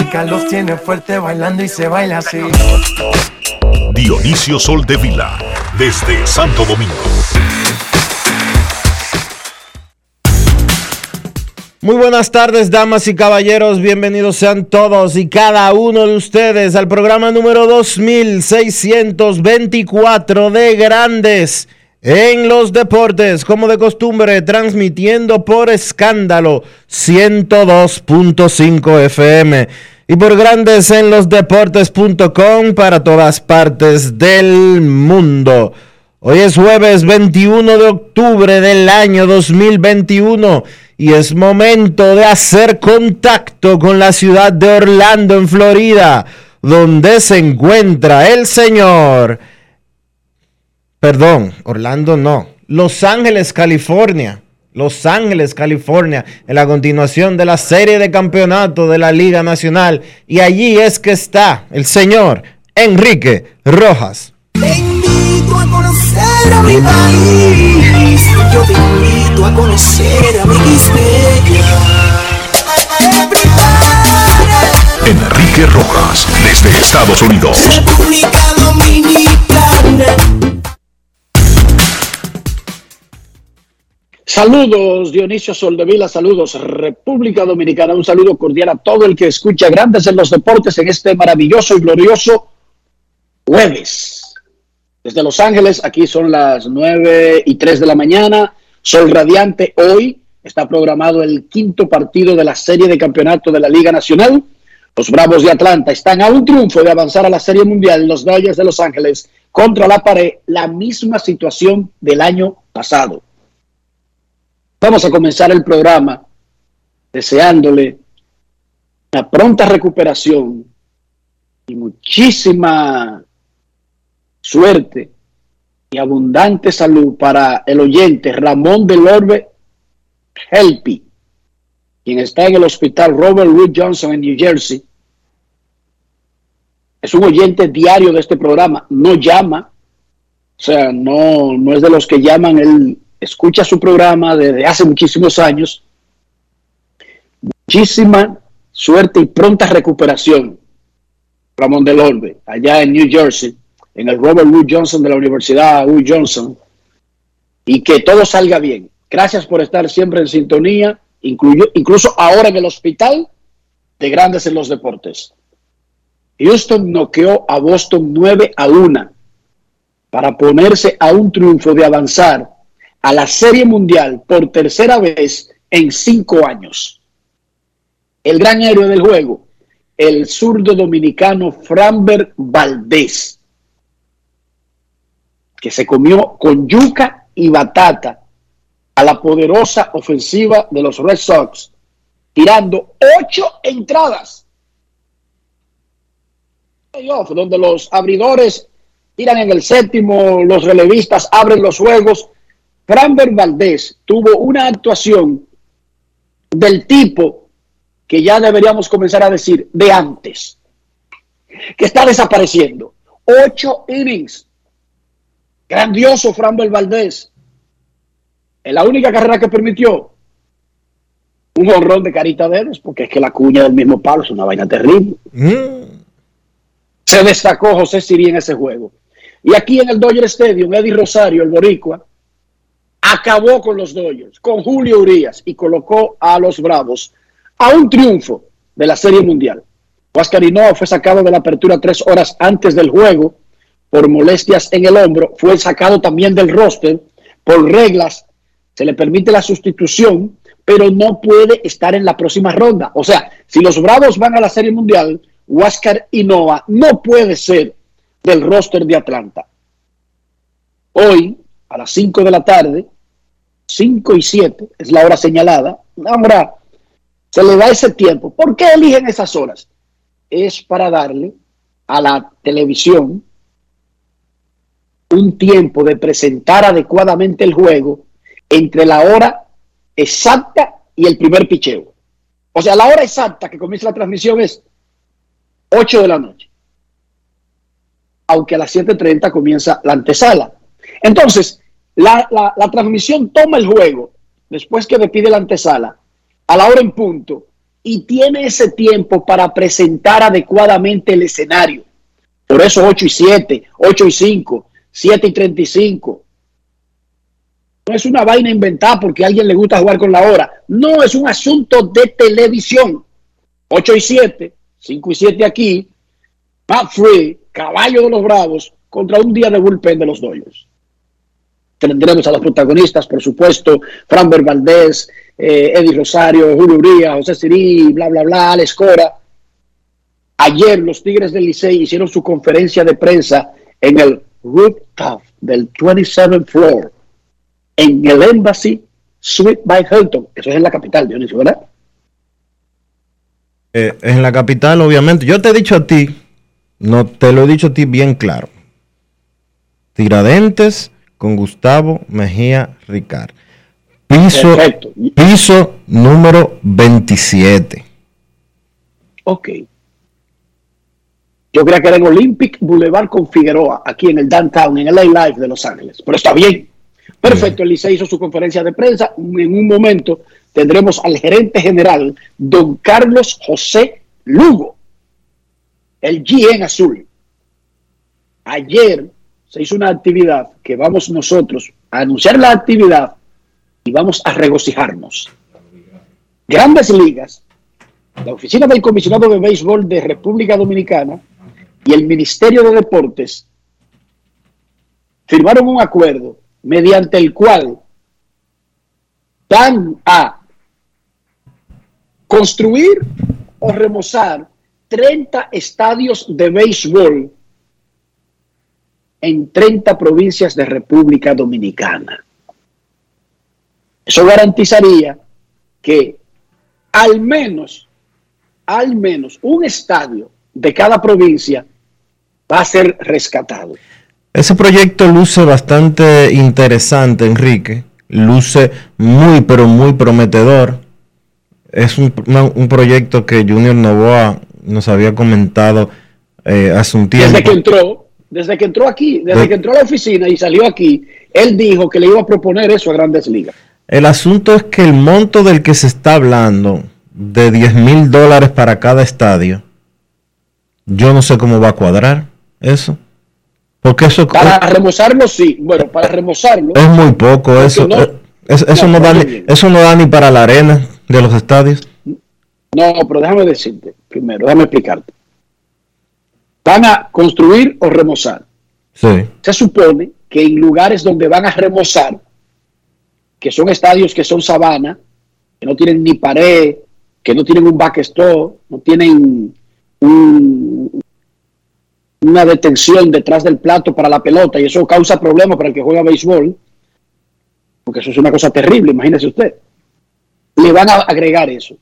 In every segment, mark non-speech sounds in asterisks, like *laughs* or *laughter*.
Música los tiene fuerte bailando y se baila así. Dionisio Sol de Vila, desde Santo Domingo. Muy buenas tardes, damas y caballeros. Bienvenidos sean todos y cada uno de ustedes al programa número 2624 de Grandes en los Deportes, como de costumbre, transmitiendo por escándalo 102.5 FM y por Grandes en los Deportes.com para todas partes del mundo. Hoy es jueves 21 de octubre del año 2021 y es momento de hacer contacto con la ciudad de Orlando, en Florida, donde se encuentra el señor... Perdón, Orlando no. Los Ángeles, California. Los Ángeles, California, en la continuación de la serie de campeonato de la Liga Nacional. Y allí es que está el señor Enrique Rojas. Yo te invito a conocer a mi Enrique Rojas, desde Estados Unidos. República Dominicana. Saludos Dionisio Soldevila, saludos República Dominicana, un saludo cordial a todo el que escucha Grandes en los Deportes en este maravilloso y glorioso jueves desde Los Ángeles, aquí son las 9 y 3 de la mañana. Sol radiante. Hoy está programado el quinto partido de la serie de campeonato de la Liga Nacional. Los Bravos de Atlanta están a un triunfo de avanzar a la Serie Mundial. Los Dodgers de Los Ángeles contra la pared. La misma situación del año pasado. Vamos a comenzar el programa deseándole una pronta recuperación y muchísima suerte y abundante salud para el oyente Ramón del Orbe Helpi, quien está en el hospital Robert Wood Johnson en New Jersey. Es un oyente diario de este programa, no llama, o sea, no, no es de los que llaman, él escucha su programa desde hace muchísimos años. Muchísima suerte y pronta recuperación, Ramón del Orbe, allá en New Jersey en el Robert Wood Johnson de la Universidad Wood Johnson y que todo salga bien. Gracias por estar siempre en sintonía, incluso ahora en el hospital de Grandes en los Deportes. Houston noqueó a Boston 9 a 1 para ponerse a un triunfo de avanzar a la Serie Mundial por tercera vez en cinco años. El gran héroe del juego, el zurdo dominicano Framber Valdés que se comió con yuca y batata a la poderosa ofensiva de los Red Sox, tirando ocho entradas. donde los abridores tiran en el séptimo, los relevistas abren los juegos. Framber Valdés tuvo una actuación del tipo que ya deberíamos comenzar a decir de antes, que está desapareciendo. Ocho innings. Grandioso Framber Valdés. En la única carrera que permitió un honrón de carita verdes, porque es que la cuña del mismo palo es una vaina terrible. Mm. Se destacó José Siri en ese juego. Y aquí en el Dodger Stadium, Eddie Rosario, el boricua, acabó con los Dodgers, con Julio Urias y colocó a los Bravos a un triunfo de la Serie Mundial. Huáscar fue sacado de la apertura tres horas antes del juego por molestias en el hombro. Fue sacado también del roster por reglas. Se le permite la sustitución, pero no puede estar en la próxima ronda. O sea, si los Bravos van a la Serie Mundial, Huáscar Inoa no puede ser del roster de Atlanta. Hoy, a las 5 de la tarde, 5 y 7 es la hora señalada. Ahora, se le da ese tiempo. ¿Por qué eligen esas horas? Es para darle a la televisión un tiempo de presentar adecuadamente el juego entre la hora exacta y el primer picheo. O sea, la hora exacta que comienza la transmisión es 8 de la noche aunque a las 7.30 comienza la antesala. Entonces, la, transmisión toma el juego después que pide la antesala a la hora en punto y tiene ese tiempo para presentar adecuadamente el escenario. Por eso 8 y 7, 8 y 5, 7 y 35. No es una vaina inventada porque a alguien le gusta jugar con la hora. No, es un asunto de televisión. 8 y 7, 5 y 7 aquí. Matt Free, caballo de los Bravos contra un día de bullpen de los Dodgers. Tendremos a los protagonistas, por supuesto, Framber Valdés, eh, Eddie Rosario, Julio Urias, José Sirí, bla, bla, bla, Alex Cora. Ayer los Tigres del Licey hicieron su conferencia de prensa en el rooftop del 27th floor, en el Embassy Suite by Hilton. Eso es en la capital, Dionisio, ¿verdad? Eh, en la capital, obviamente. Yo te he dicho a ti no, te lo he dicho a ti bien claro. Tiradentes con Gustavo Mejía Ricard. Piso, piso número 27. Ok. Yo creía que era en Olympic Boulevard con Figueroa, aquí en el downtown, en el LA Live de Los Ángeles. Pero está bien. Perfecto, el hizo su conferencia de prensa. En un momento tendremos al gerente general, don Carlos José Lugo el GN azul. Ayer se hizo una actividad que vamos nosotros a anunciar la actividad y vamos a regocijarnos. Grandes ligas, la oficina del comisionado de béisbol de República Dominicana y el Ministerio de Deportes firmaron un acuerdo mediante el cual van a construir o remozar 30 estadios de béisbol en 30 provincias de República Dominicana. Eso garantizaría que al menos, al menos un estadio de cada provincia va a ser rescatado. Ese proyecto luce bastante interesante, Enrique. Luce muy, pero muy prometedor. Es un, un proyecto que Junior Novoa nos había comentado eh, hace un tiempo. Desde que entró, desde que entró aquí, desde que entró a la oficina y salió aquí, él dijo que le iba a proponer eso a Grandes Ligas. El asunto es que el monto del que se está hablando, de 10 mil dólares para cada estadio, yo no sé cómo va a cuadrar eso. Porque eso para remozarlo sí, bueno, para remozarlo es muy poco eso. Eh, eso, no da eso no da ni para la arena de los estadios. No, pero déjame decirte primero, déjame explicarte. Van a construir o remozar. Sí. Se supone que en lugares donde van a remozar, que son estadios que son sabana, que no tienen ni pared, que no tienen un backstop, no tienen una detención detrás del plato para la pelota y eso causa problemas para el que juega béisbol, porque eso es una cosa terrible, imagínese usted. Le van a agregar eso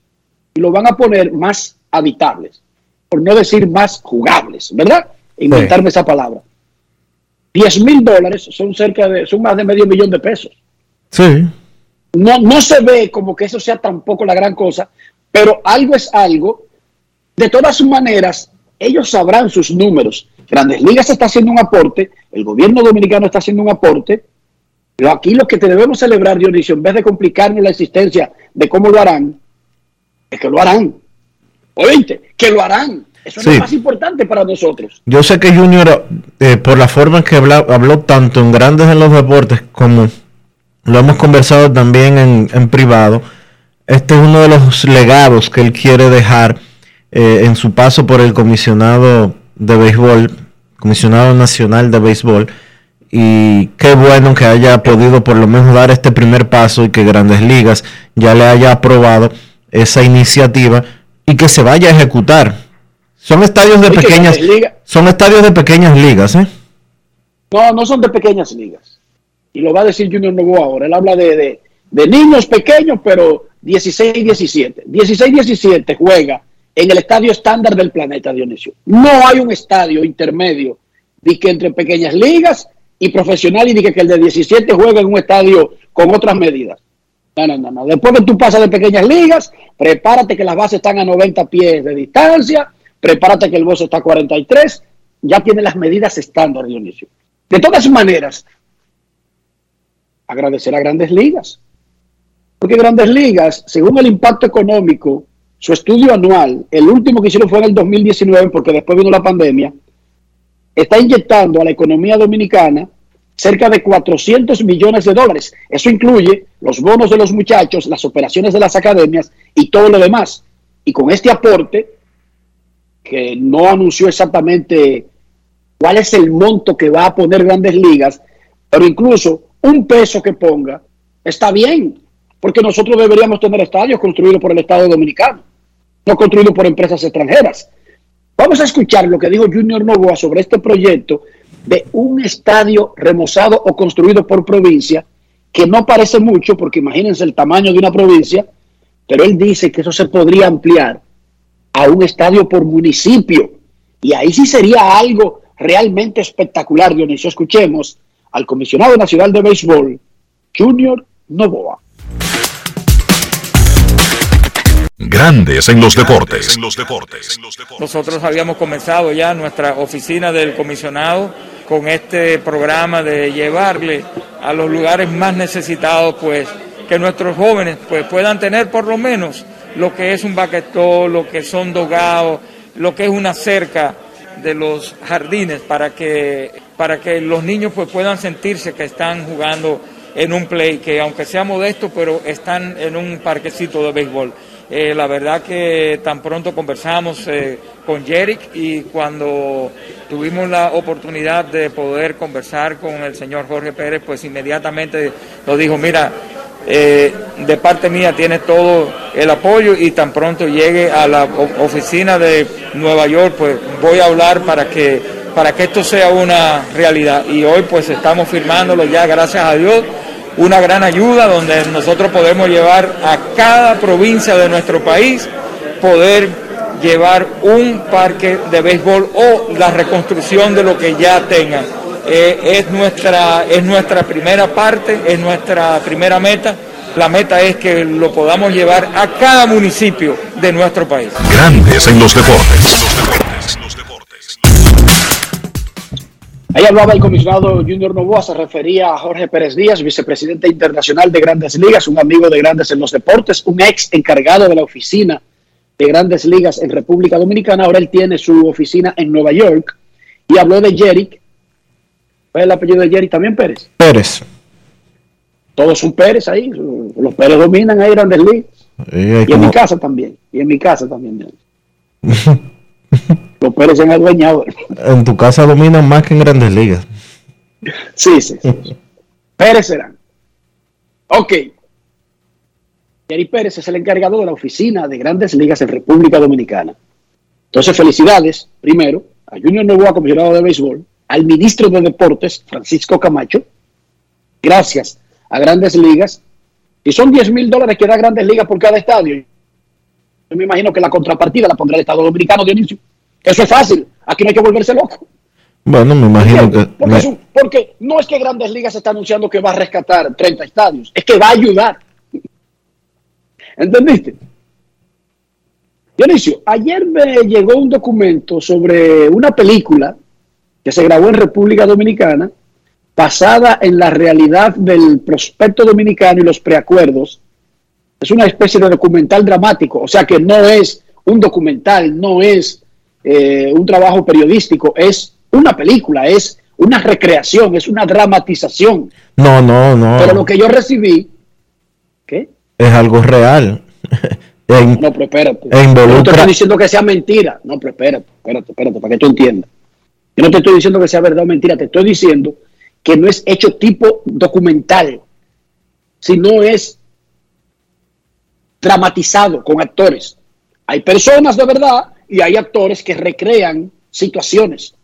y lo van a poner más habitables. Por no decir más jugables, ¿verdad? Inventarme esa palabra. 10 mil dólares son cerca de, son más de medio millón de pesos. Sí. No, no se ve como que eso sea tampoco la gran cosa, pero algo es algo. De todas maneras, ellos sabrán sus números. Grandes Ligas está haciendo un aporte, el gobierno dominicano está haciendo un aporte, pero aquí lo que te debemos celebrar, Dionisio, en vez de complicarnos la existencia de cómo lo harán, es que lo harán. Oíste, que lo harán. Eso es lo más importante para nosotros. Yo sé que Junior, eh, por la forma en que habló, tanto en Grandes en los Deportes como lo hemos conversado también en, privado, este es uno de los legados que él quiere dejar eh, en su paso por el comisionado de béisbol, comisionado nacional de béisbol. Y qué bueno que haya podido por lo menos dar este primer paso y que Grandes Ligas ya le haya aprobado esa iniciativa y que se vaya a ejecutar son estadios de pequeñas son estadios de pequeñas ligas, ¿eh? No, no son de pequeñas ligas. Y lo va a decir Junior Novoa ahora. Él habla de, niños pequeños, pero 16-17. 16-17 juega en el estadio estándar del planeta, Dionisio. No hay un estadio intermedio de que entre pequeñas ligas y profesional y de que el de 17 juega en un estadio con otras medidas. No, no, no, no. Después que tú pasas de pequeñas ligas, prepárate que las bases están a 90 pies de distancia, prepárate que el bozo está a 43, ya tiene las medidas estándar, Dionisio. De todas maneras, agradecer a Grandes Ligas, porque Grandes Ligas, según el impacto económico, su estudio anual, el último que hicieron fue en el 2019, porque después vino la pandemia, está inyectando a la economía dominicana cerca de 400 millones de dólares. Eso incluye los bonos de los muchachos, las operaciones de las academias y todo lo demás. Y con este aporte, que no anunció exactamente cuál es el monto que va a poner grandes ligas, pero incluso un peso que ponga está bien, porque nosotros deberíamos tener estadios construidos por el Estado Dominicano, no construidos por empresas extranjeras. Vamos a escuchar lo que dijo Junior Novoa sobre este proyecto de un estadio remozado o construido por provincia, que no parece mucho, porque imagínense el tamaño de una provincia, pero él dice que eso se podría ampliar a un estadio por municipio. Y ahí sí sería algo realmente espectacular, Dionisio. Escuchemos al comisionado nacional de béisbol, Junior Novoa. Grandes en los deportes. Nosotros habíamos comenzado ya nuestra oficina del comisionado con este programa de llevarle a los lugares más necesitados, pues que nuestros jóvenes pues puedan tener por lo menos lo que es un baquetón, lo que son dogados, lo que es una cerca de los jardines para que, para que los niños pues puedan sentirse que están jugando en un play, que aunque sea modesto, pero están en un parquecito de béisbol. Eh, la verdad que tan pronto conversamos eh, con Jerick y cuando tuvimos la oportunidad de poder conversar con el señor Jorge Pérez, pues inmediatamente nos dijo, mira, eh, de parte mía tiene todo el apoyo y tan pronto llegue a la oficina de Nueva York, pues voy a hablar para que, para que esto sea una realidad. Y hoy pues estamos firmándolo ya, gracias a Dios, una gran ayuda donde nosotros podemos llevar a cada provincia de nuestro país, poder llevar un parque de béisbol o la reconstrucción de lo que ya tengan. Eh, es, nuestra, es nuestra primera parte, es nuestra primera meta. La meta es que lo podamos llevar a cada municipio de nuestro país. Grandes en los deportes. Ahí hablaba el comisionado Junior Novoa, se refería a Jorge Pérez Díaz, vicepresidente internacional de Grandes Ligas, un amigo de Grandes en los Deportes, un ex encargado de la oficina de Grandes Ligas en República Dominicana. Ahora él tiene su oficina en Nueva York y habló de Jerick, ¿Cuál es el apellido de Jerry también Pérez? Pérez. Todos son Pérez ahí. Los Pérez dominan ahí Grandes Ligas. y en mi casa también. Y en mi casa también. *laughs* los Pérez se han adueñado. En tu casa dominan más que en Grandes Ligas. Sí, sí. Pérez serán. Ok. Jerry Pérez es el encargado de la oficina de Grandes Ligas en República Dominicana. Entonces, felicidades, primero, a Junior Novoa, comisionado de béisbol, al ministro de Deportes, Francisco Camacho, gracias a Grandes Ligas, y son 10 mil dólares que da Grandes Ligas por cada estadio. Yo me imagino que la contrapartida la pondrá el Estado Dominicano, Dionisio. Eso es fácil. Aquí no hay que volverse loco. Bueno, me imagino que... Porque, porque, no es que Grandes Ligas está anunciando que va a rescatar 30 estadios, es que va a ayudar. ¿Entendiste? Dionisio, ayer me llegó un documento sobre una película que se grabó en República Dominicana, basada en la realidad del prospecto dominicano y los preacuerdos. Es una especie de documental dramático, o sea que no es un documental, no es eh, un trabajo periodístico, es una película, es una recreación, es una dramatización. No, no, no. Pero lo que yo recibí, ¿qué? Es algo real. *laughs* no, pero espérate. No te estoy diciendo que sea mentira. No, pero espérate, espérate, espérate, para que tú entiendas. Yo no te estoy diciendo que sea verdad o mentira, te estoy diciendo que no es hecho tipo documental, sino es dramatizado con actores. Hay personas de verdad y hay actores que recrean situaciones.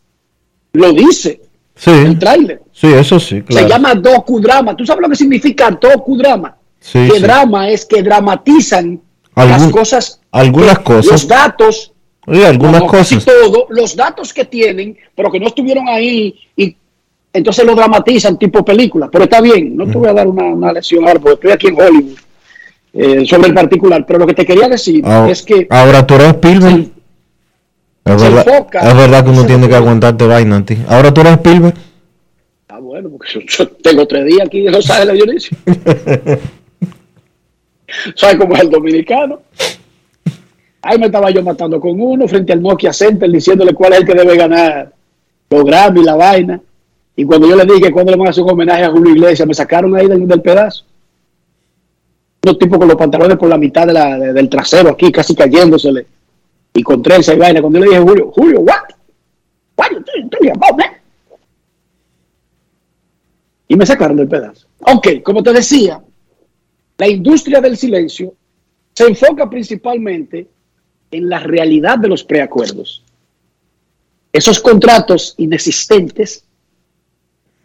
Lo dice el tráiler. Sí, eso sí. Se llama docudrama. ¿Tú sabes lo que significa docudrama? Sí, que drama es que dramatizan las cosas. Algunas cosas. Los datos. Algunas cosas. todo, los datos que tienen, pero que no estuvieron ahí y entonces lo dramatizan tipo película. Pero está bien, no te voy a dar una, lección ahora porque estoy aquí en Hollywood eh, sobre el particular. Pero lo que te quería decir es que. Ahora tú eres Spielberg. Es verdad, es verdad que uno tiene que aguantarte vaina a ti. Ahora tú eres Spielberg. Ah, bueno, porque yo, tengo tres días aquí en Los Ángeles, Dionisio. ¿Sabes cómo es el dominicano? Ahí me estaba yo matando con uno frente al Nokia Center diciéndole cuál es el que debe ganar los Grammy y la vaina. Y cuando yo le dije que cuando le van a hacer un homenaje a Julio Iglesias, me sacaron ahí del, pedazo. Unos tipos con los pantalones por la mitad del trasero aquí, casi cayéndosele y con trenza y vaina. Cuando yo le dije, Julio, Julio, what? What you talking about, man? Y me sacaron del pedazo. Ok, como te decía, la industria del silencio se enfoca principalmente en la realidad de los preacuerdos. Esos contratos inexistentes,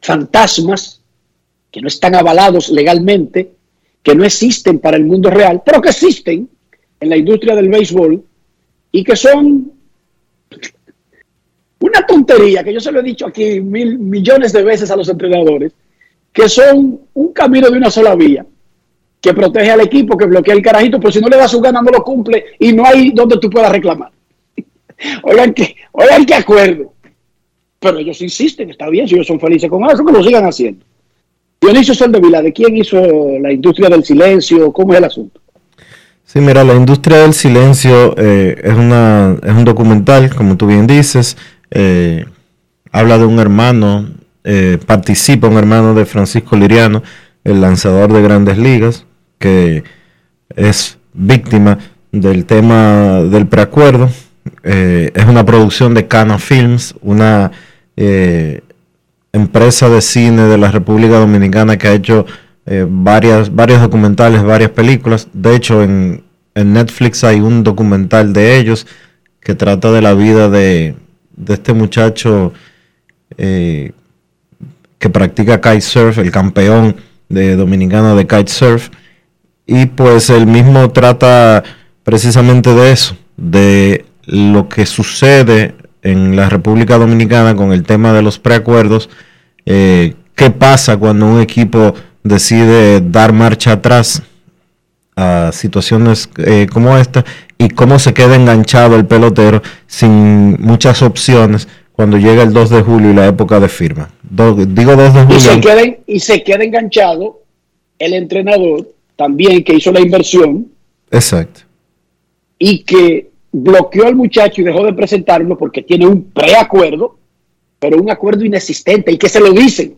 fantasmas, que no están avalados legalmente, que no existen para el mundo real, pero que existen en la industria del béisbol y que son una tontería, que yo se lo he dicho aquí mil millones de veces a los entrenadores, que son un camino de una sola vía, que protege al equipo, que bloquea el carajito, pero si no le da su gana no lo cumple y no hay donde tú puedas reclamar. *laughs* oigan que, oigan que acuerdo. Pero ellos insisten, está bien, si ellos son felices con eso, que lo sigan haciendo. Dionisio Soldevila, ¿de quién hizo la industria del silencio? ¿Cómo es el asunto? Sí, mira, la industria del silencio eh, es, una, es un documental, como tú bien dices, eh, habla de un hermano, eh, participa un hermano de Francisco Liriano, el lanzador de grandes ligas, que es víctima del tema del preacuerdo. es una producción de Cana Films, una empresa de cine de la República Dominicana que ha hecho eh, varias, varios documentales, varias películas. De hecho, en, Netflix hay un documental de ellos que trata de la vida de, este muchacho eh, que practica kitesurf, el campeón de dominicano de kitesurf. Y pues el mismo trata precisamente de eso, de lo que sucede en la República Dominicana con el tema de los preacuerdos. Eh, ¿Qué pasa cuando un equipo decide dar marcha atrás a situaciones eh, como esta y cómo se queda enganchado el pelotero sin muchas opciones cuando llega el 2 de julio y la época de firma. digo 2 de julio. Y se, queda, y se queda enganchado el entrenador también que hizo la inversión. Exacto. Y que bloqueó al muchacho y dejó de presentarlo porque tiene un preacuerdo, pero un acuerdo inexistente y que se lo dicen,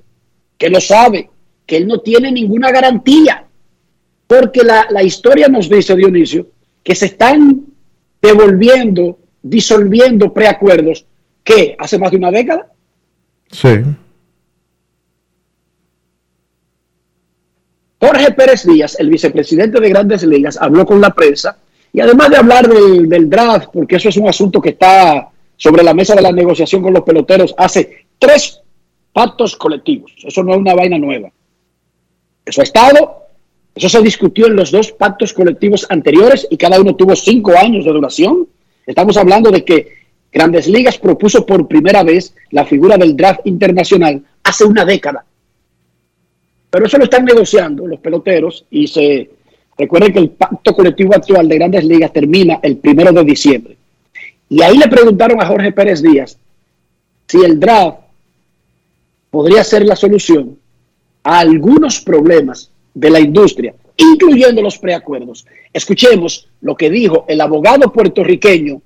que lo sabe, que él no tiene ninguna garantía. Porque la, historia nos dice, Dionisio, que se están devolviendo, disolviendo preacuerdos que hace más de una década. Sí. Jorge Pérez Díaz, el vicepresidente de Grandes Ligas, habló con la prensa y además de hablar del, del, draft, porque eso es un asunto que está sobre la mesa de la negociación con los peloteros, hace tres pactos colectivos. Eso no es una vaina nueva. Eso ha estado, eso se discutió en los dos pactos colectivos anteriores y cada uno tuvo cinco años de duración. Estamos hablando de que Grandes Ligas propuso por primera vez la figura del draft internacional hace una década. Pero eso lo están negociando los peloteros y se recuerden que el pacto colectivo actual de Grandes Ligas termina el primero de diciembre. Y ahí le preguntaron a Jorge Pérez Díaz si el draft podría ser la solución a algunos problemas de la industria, incluyendo los preacuerdos. Escuchemos lo que dijo el abogado puertorriqueño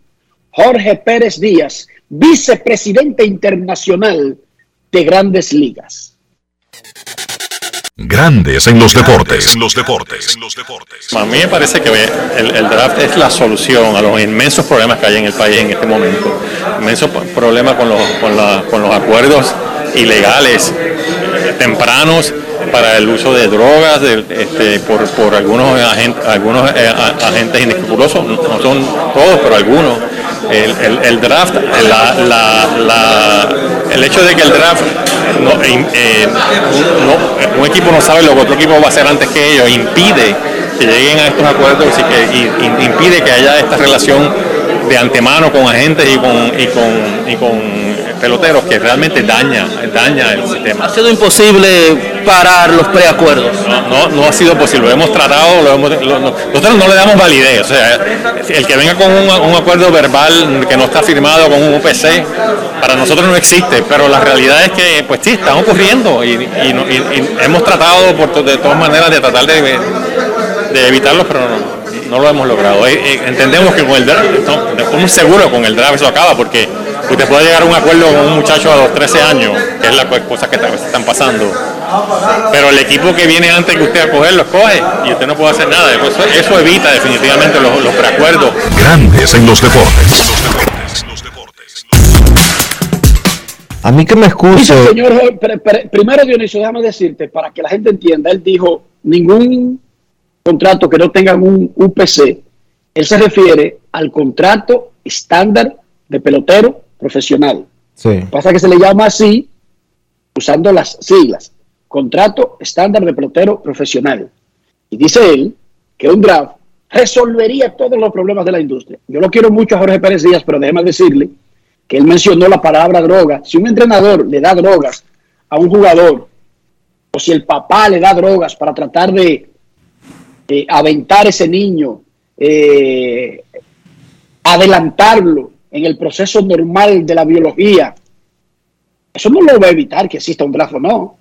Jorge Pérez Díaz, vicepresidente internacional de Grandes Ligas. Grandes en los deportes. En los deportes. A mí me parece que el, draft es la solución a los inmensos problemas que hay en el país en este momento. Inmensos problemas con los, con, los acuerdos ilegales tempranos para el uso de drogas este, por, algunos, agentes, algunos eh, agentes inescrupulosos, no son todos, pero algunos. El, draft, el hecho de que el draft, eh, eh, un equipo no sabe lo que otro equipo va a hacer antes que ellos, impide que lleguen a estos acuerdos y que impide que haya esta relación de antemano con agentes y con, y con, y con peloteros que realmente daña, daña el sistema. Ha sido imposible parar los preacuerdos. No, no, ha sido posible, lo hemos tratado, lo hemos, nosotros no le damos validez, o sea, el que venga con un, acuerdo verbal que no está firmado con un UPC, para nosotros no existe, pero la realidad es que pues sí, están ocurriendo y, hemos tratado por, de todas maneras de tratar de, de evitarlos, pero no, lo hemos logrado. Eh, eh, entendemos que con el draft, estamos seguros con el draft eso acaba porque usted puede llegar a un acuerdo con un muchacho a los 13 años, que es la cosa que están pasando. Pero el equipo que viene antes que usted a coger lo escoge y usted no puede hacer nada. Eso, evita definitivamente los, preacuerdos. Grandes en los deportes. A mí que me excuso. señor, primero Dionisio, déjame decirte, para que la gente entienda, él dijo, ningún contrato que no tenga un UPC, él se refiere al contrato estándar de pelotero profesional. Pasa que se le llama así usando las siglas. Contrato estándar de pelotero profesional. Y dice él que un draft resolvería todos los problemas de la industria. Yo lo quiero mucho a Jorge Pérez Díaz, pero déjeme decirle que él mencionó la palabra droga. Si un entrenador le da drogas a un jugador, o si el papá le da drogas para tratar de aventar ese niño, eh, adelantarlo en el proceso normal de la biología, eso no lo va a evitar que exista un draft o no.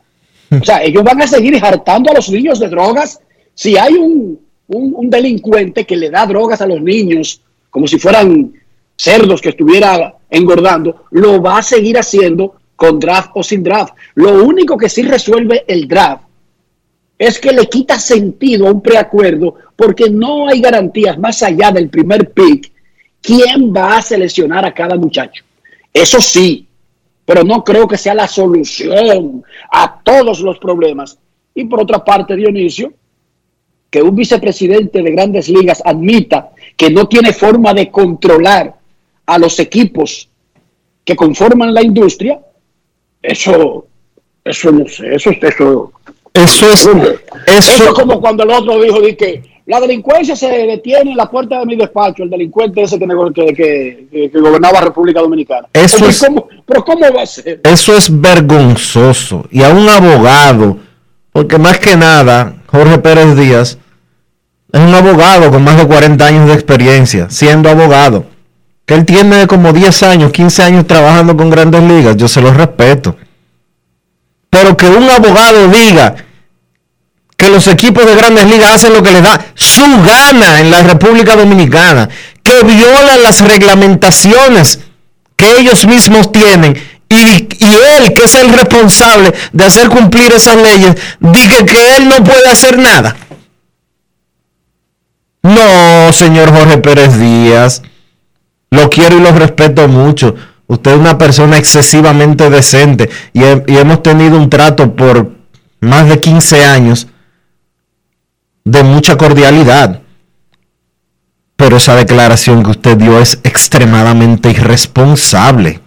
O sea, ellos van a seguir hartando a los niños de drogas. Si hay un, un, delincuente que le da drogas a los niños como si fueran cerdos que estuviera engordando, lo va a seguir haciendo con draft o sin draft. Lo único que sí resuelve el draft es que le quita sentido a un preacuerdo porque no hay garantías más allá del primer pick quién va a seleccionar a cada muchacho. Eso sí, pero no creo que sea la solución a todos los problemas. Y por otra parte, Dionisio, que un vicepresidente de grandes ligas admita que no tiene forma de controlar a los equipos que conforman la industria, eso, eso no sé, eso, eso, eso es, eso, eso es como cuando el otro dijo que la delincuencia se detiene en la puerta de mi despacho, el delincuente ese que, que, que, gobernaba República Dominicana. Eso es, ¿Pero cómo va a ser? Eso es vergonzoso. Y a un abogado, porque más que nada, Jorge Pérez Díaz es un abogado con más de 40 años de experiencia, siendo abogado. Que él tiene como 10 años, 15 años trabajando con grandes ligas, yo se lo respeto. Pero que un abogado diga que los equipos de grandes ligas hacen lo que les da su gana en la República Dominicana, que violan las reglamentaciones que ellos mismos tienen y, él, que es el responsable de hacer cumplir esas leyes, dice que él no puede hacer nada. No, señor Jorge Pérez Díaz, lo quiero y lo respeto mucho. Usted es una persona excesivamente decente y, y hemos tenido un trato por más de 15 años de mucha cordialidad. Pero esa declaración que usted dio es extremadamente irresponsable.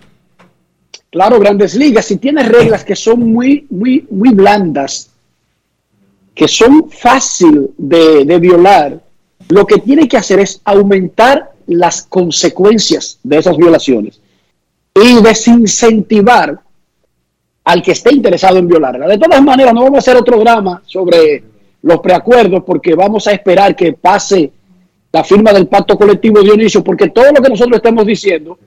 Claro, grandes ligas, si tiene reglas que son muy, muy, muy blandas, que son fácil de, de violar, lo que tiene que hacer es aumentar las consecuencias de esas violaciones. y desincentivar al que esté interesado en violarla. De todas maneras, no vamos a hacer otro drama sobre los preacuerdos porque vamos a esperar que pase la firma del pacto colectivo de Dionisio, porque todo lo que nosotros estamos diciendo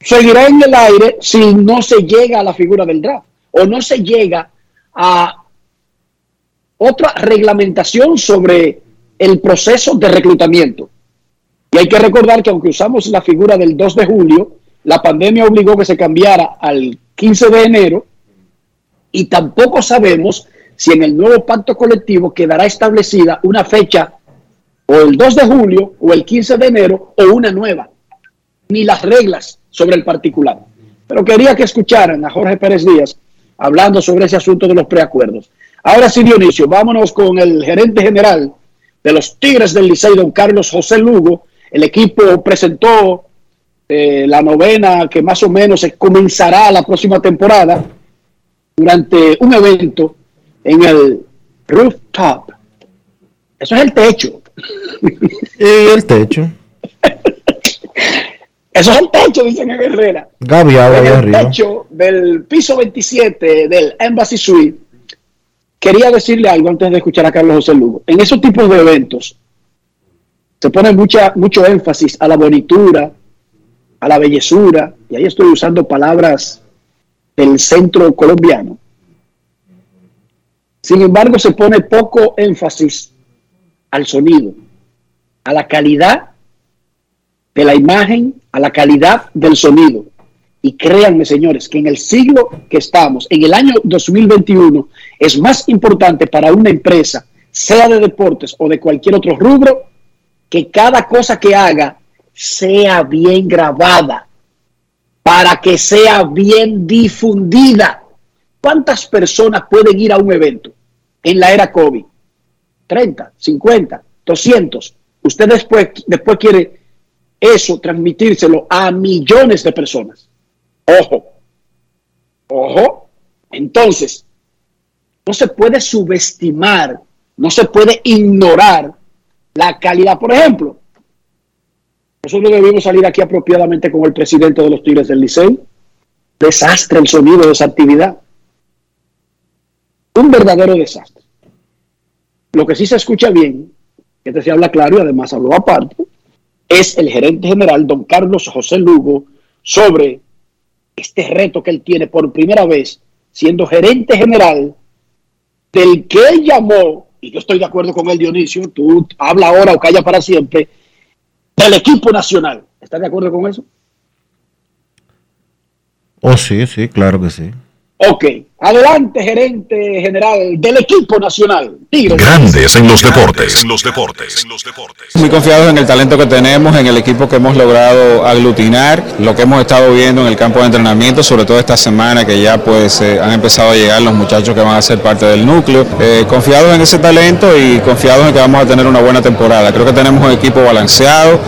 seguirá en el aire si no se llega a la figura del draft o no se llega a otra reglamentación sobre el proceso de reclutamiento. Y hay que recordar que aunque usamos la figura del 2 de julio, la pandemia obligó que se cambiara al 15 de enero y tampoco sabemos si en el nuevo pacto colectivo quedará establecida una fecha o el 2 de julio o el 15 de enero o una nueva, ni las reglas sobre el particular. Pero quería que escucharan a Jorge Pérez Díaz hablando sobre ese asunto de los preacuerdos. Ahora sí, Dionisio, vámonos con el gerente general de los Tigres del Licey, don Carlos José Lugo. El equipo presentó eh, la novena que más o menos comenzará la próxima temporada durante un evento en el rooftop. Eso es el techo. Y el techo. *laughs* Eso es el techo, dicen en Herrera. Gaby, el techo del piso 27 del Embassy Suite. Quería decirle algo antes de escuchar a Carlos José Lugo. En esos tipos de eventos se pone mucha, mucho énfasis a la bonitura, a la bellezura, y ahí estoy usando palabras del centro colombiano. Sin embargo, se pone poco énfasis al sonido, a la calidad de la imagen, a la calidad del sonido. Y créanme, señores, que en el siglo que estamos, en el año 2021, es más importante para una empresa, sea de deportes o de cualquier otro rubro, que cada cosa que haga sea bien grabada, para que sea bien difundida. ¿Cuántas personas pueden ir a un evento en la era COVID? 30, 50, 200. Usted después, después quiere eso transmitírselo a millones de personas. Ojo, ojo. Entonces, no se puede subestimar, no se puede ignorar la calidad. Por ejemplo, nosotros debemos salir aquí apropiadamente con el presidente de los Tigres del Liceo. Desastre el sonido de esa actividad. Un verdadero desastre. Lo que sí se escucha bien, que este se habla claro y además habló aparte, es el gerente general, don Carlos José Lugo, sobre este reto que él tiene por primera vez, siendo gerente general del que él llamó, y yo estoy de acuerdo con él, Dionisio, tú habla ahora o calla para siempre, del equipo nacional. ¿Estás de acuerdo con eso? Oh, sí, sí, claro que sí. Ok, adelante gerente general del equipo nacional. Grandes en los deportes. En los deportes. Muy confiados en el talento que tenemos, en el equipo que hemos logrado aglutinar, lo que hemos estado viendo en el campo de entrenamiento, sobre todo esta semana que ya pues eh, han empezado a llegar los muchachos que van a ser parte del núcleo. Eh, confiados en ese talento y confiados en que vamos a tener una buena temporada. Creo que tenemos un equipo balanceado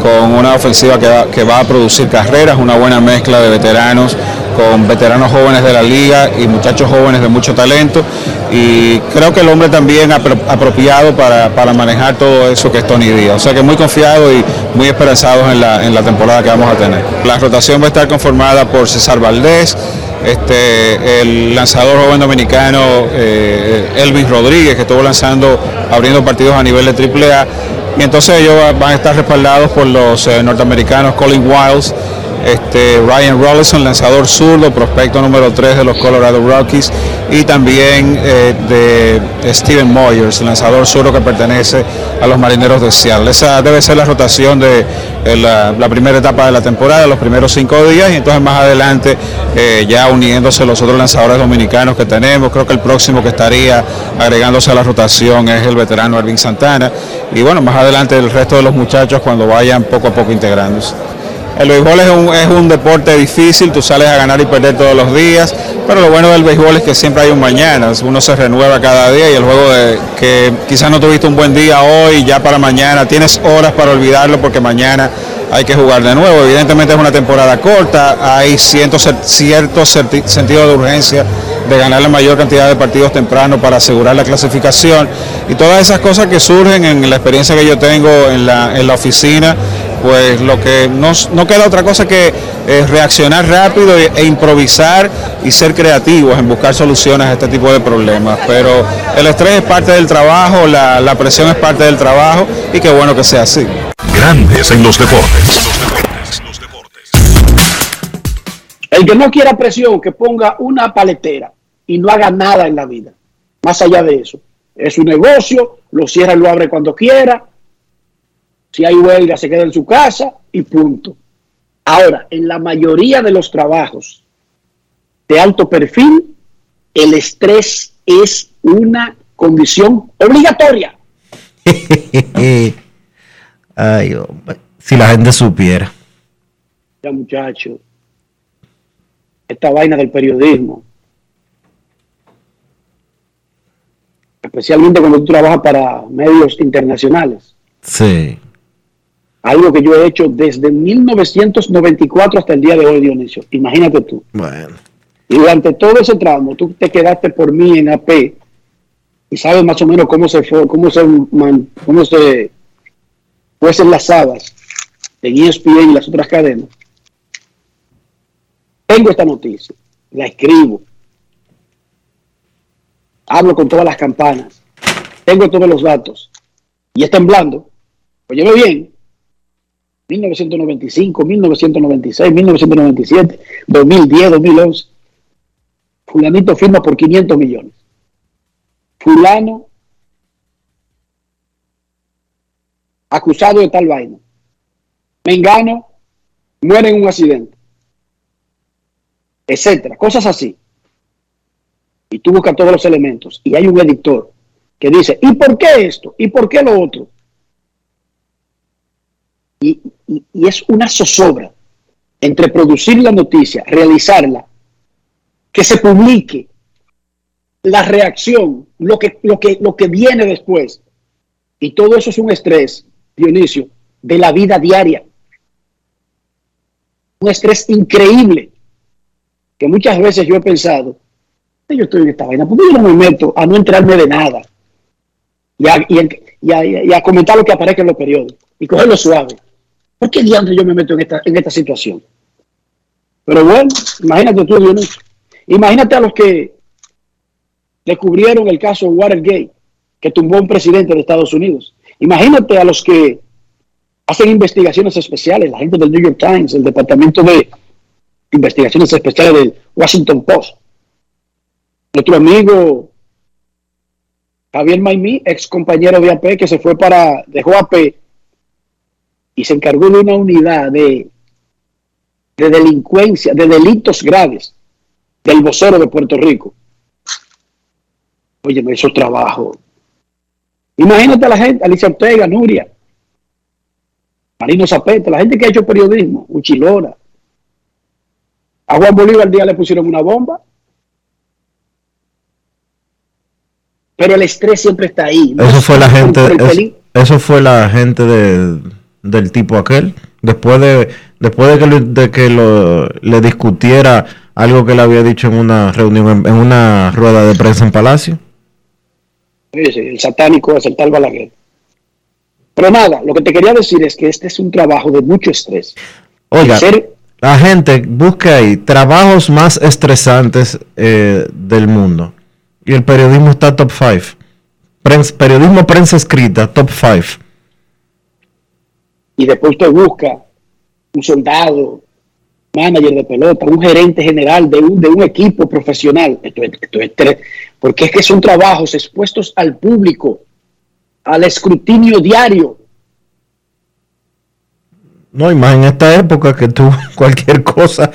con una ofensiva que va a producir carreras, una buena mezcla de veteranos con veteranos jóvenes de la liga y muchachos jóvenes de mucho talento. Y creo que el hombre también apropiado para, manejar todo eso que es Tony Díaz. O sea que muy confiado y muy esperanzados en la, en la temporada que vamos a tener. La rotación va a estar conformada por César Valdés, este, el lanzador joven dominicano eh, Elvis Rodríguez, que estuvo lanzando, abriendo partidos a nivel de AAA. Y entonces ellos van a estar respaldados por los eh, norteamericanos Colin Wiles, este, Ryan Rollison, lanzador zurdo, prospecto número 3 de los Colorado Rockies, y también eh, de Steven Moyers, lanzador zurdo que pertenece a los Marineros de Seattle. Esa debe ser la rotación de eh, la, primera etapa de la temporada, los primeros cinco días, y entonces más adelante eh, ya uniéndose los otros lanzadores dominicanos que tenemos. Creo que el próximo que estaría agregándose a la rotación es el veterano Ervin Santana, y bueno, más adelante el resto de los muchachos cuando vayan poco a poco integrándose. El béisbol es un, es un deporte difícil, tú sales a ganar y perder todos los días, pero lo bueno del béisbol es que siempre hay un mañana, uno se renueva cada día y el juego de que quizás no tuviste un buen día hoy, ya para mañana, tienes horas para olvidarlo porque mañana hay que jugar de nuevo. Evidentemente es una temporada corta, hay cierto, cierto sentido de urgencia de ganar la mayor cantidad de partidos temprano para asegurar la clasificación y todas esas cosas que surgen en la experiencia que yo tengo en la, en la oficina pues lo que nos, no queda otra cosa que eh, reaccionar rápido e, e, improvisar y ser creativos en buscar soluciones a este tipo de problemas. Pero el estrés es parte del trabajo, la, la presión es parte del trabajo y qué bueno que sea así. Grandes en los deportes. El que no quiera presión, que ponga una paletera y no haga nada en la vida. Más allá de eso. Es su negocio, lo cierra y lo abre cuando quiera. Si hay huelga, se queda en su casa y punto. Ahora, en la mayoría de los trabajos de alto perfil, el estrés es una condición obligatoria. *laughs* Ay, si la gente supiera. Ya, muchacho, esta vaina del periodismo, especialmente cuando tú trabajas para medios internacionales. Sí. Algo que yo he hecho desde 1994 hasta el día de hoy, Dionisio. Imagínate tú. Bueno. Y durante todo ese tramo, tú te quedaste por mí en AP y sabes más o menos cómo se fue, cómo se, cómo se pues enlazadas en ESPN y las otras cadenas. Tengo esta noticia, la escribo, hablo con todas las campanas, tengo todos los datos y es temblando. Óyeme bien, 1995, 1996, 1997, 2010, 2011. Fulanito firma por 500 millones. Fulano acusado de tal vaina. Mengano muere en un accidente. Etcétera. Cosas así. Y tú buscas todos los elementos. Y hay un editor que dice, ¿y por qué esto? ¿Y por qué lo otro? Y, es una zozobra entre producir la noticia, realizarla, que se publique, la reacción, lo que, lo que, lo que viene después. Y todo eso es un estrés, Dionisio, de la vida diaria. Un estrés increíble que muchas veces yo he pensado, yo estoy en esta vaina, ¿por qué yo no me meto a no enterarme de nada? Y a, y, a, comentar lo que aparezca en los periódicos y cogerlo suave. ¿Por qué diantre yo me meto en esta, en esta situación? Pero bueno, imagínate tú, Dionisio. Imagínate a los que descubrieron el caso Watergate, que tumbó un presidente de Estados Unidos. Imagínate a los que hacen investigaciones especiales, la gente del New York Times, el Departamento de Investigaciones Especiales del Washington Post. Nuestro amigo Javier Maimí, ex compañero de AP, que se fue para, dejó AP y se encargó de una unidad de, de delincuencia, de delitos graves del vocero de Puerto Rico. Oye, me hizo trabajo Imagínate a la gente, Alicia Ortega, Nuria, Marino Zapete, la gente que ha hecho periodismo, Uchilora. A Juan Bolívar el día le pusieron una bomba. Pero el estrés siempre está ahí. Eso fue la gente, eso, fue la gente del tipo aquel. Después de, después de que, le discutiera algo que le había dicho en una reunión, en una rueda de prensa en Palacio el satánico es el tal Balaguer. Pero nada, lo que te quería decir es que este es un trabajo de mucho estrés. Oiga, la gente busca ahí trabajos más estresantes eh, del mundo. Y el periodismo está top 5. periodismo prensa escrita, top 5. Y después te busca un soldado, manager de pelota, un gerente general de un, de un equipo profesional. Esto, esto es porque es que son trabajos expuestos al público, al escrutinio diario. No, y más en esta época que tú *laughs* cualquier cosa.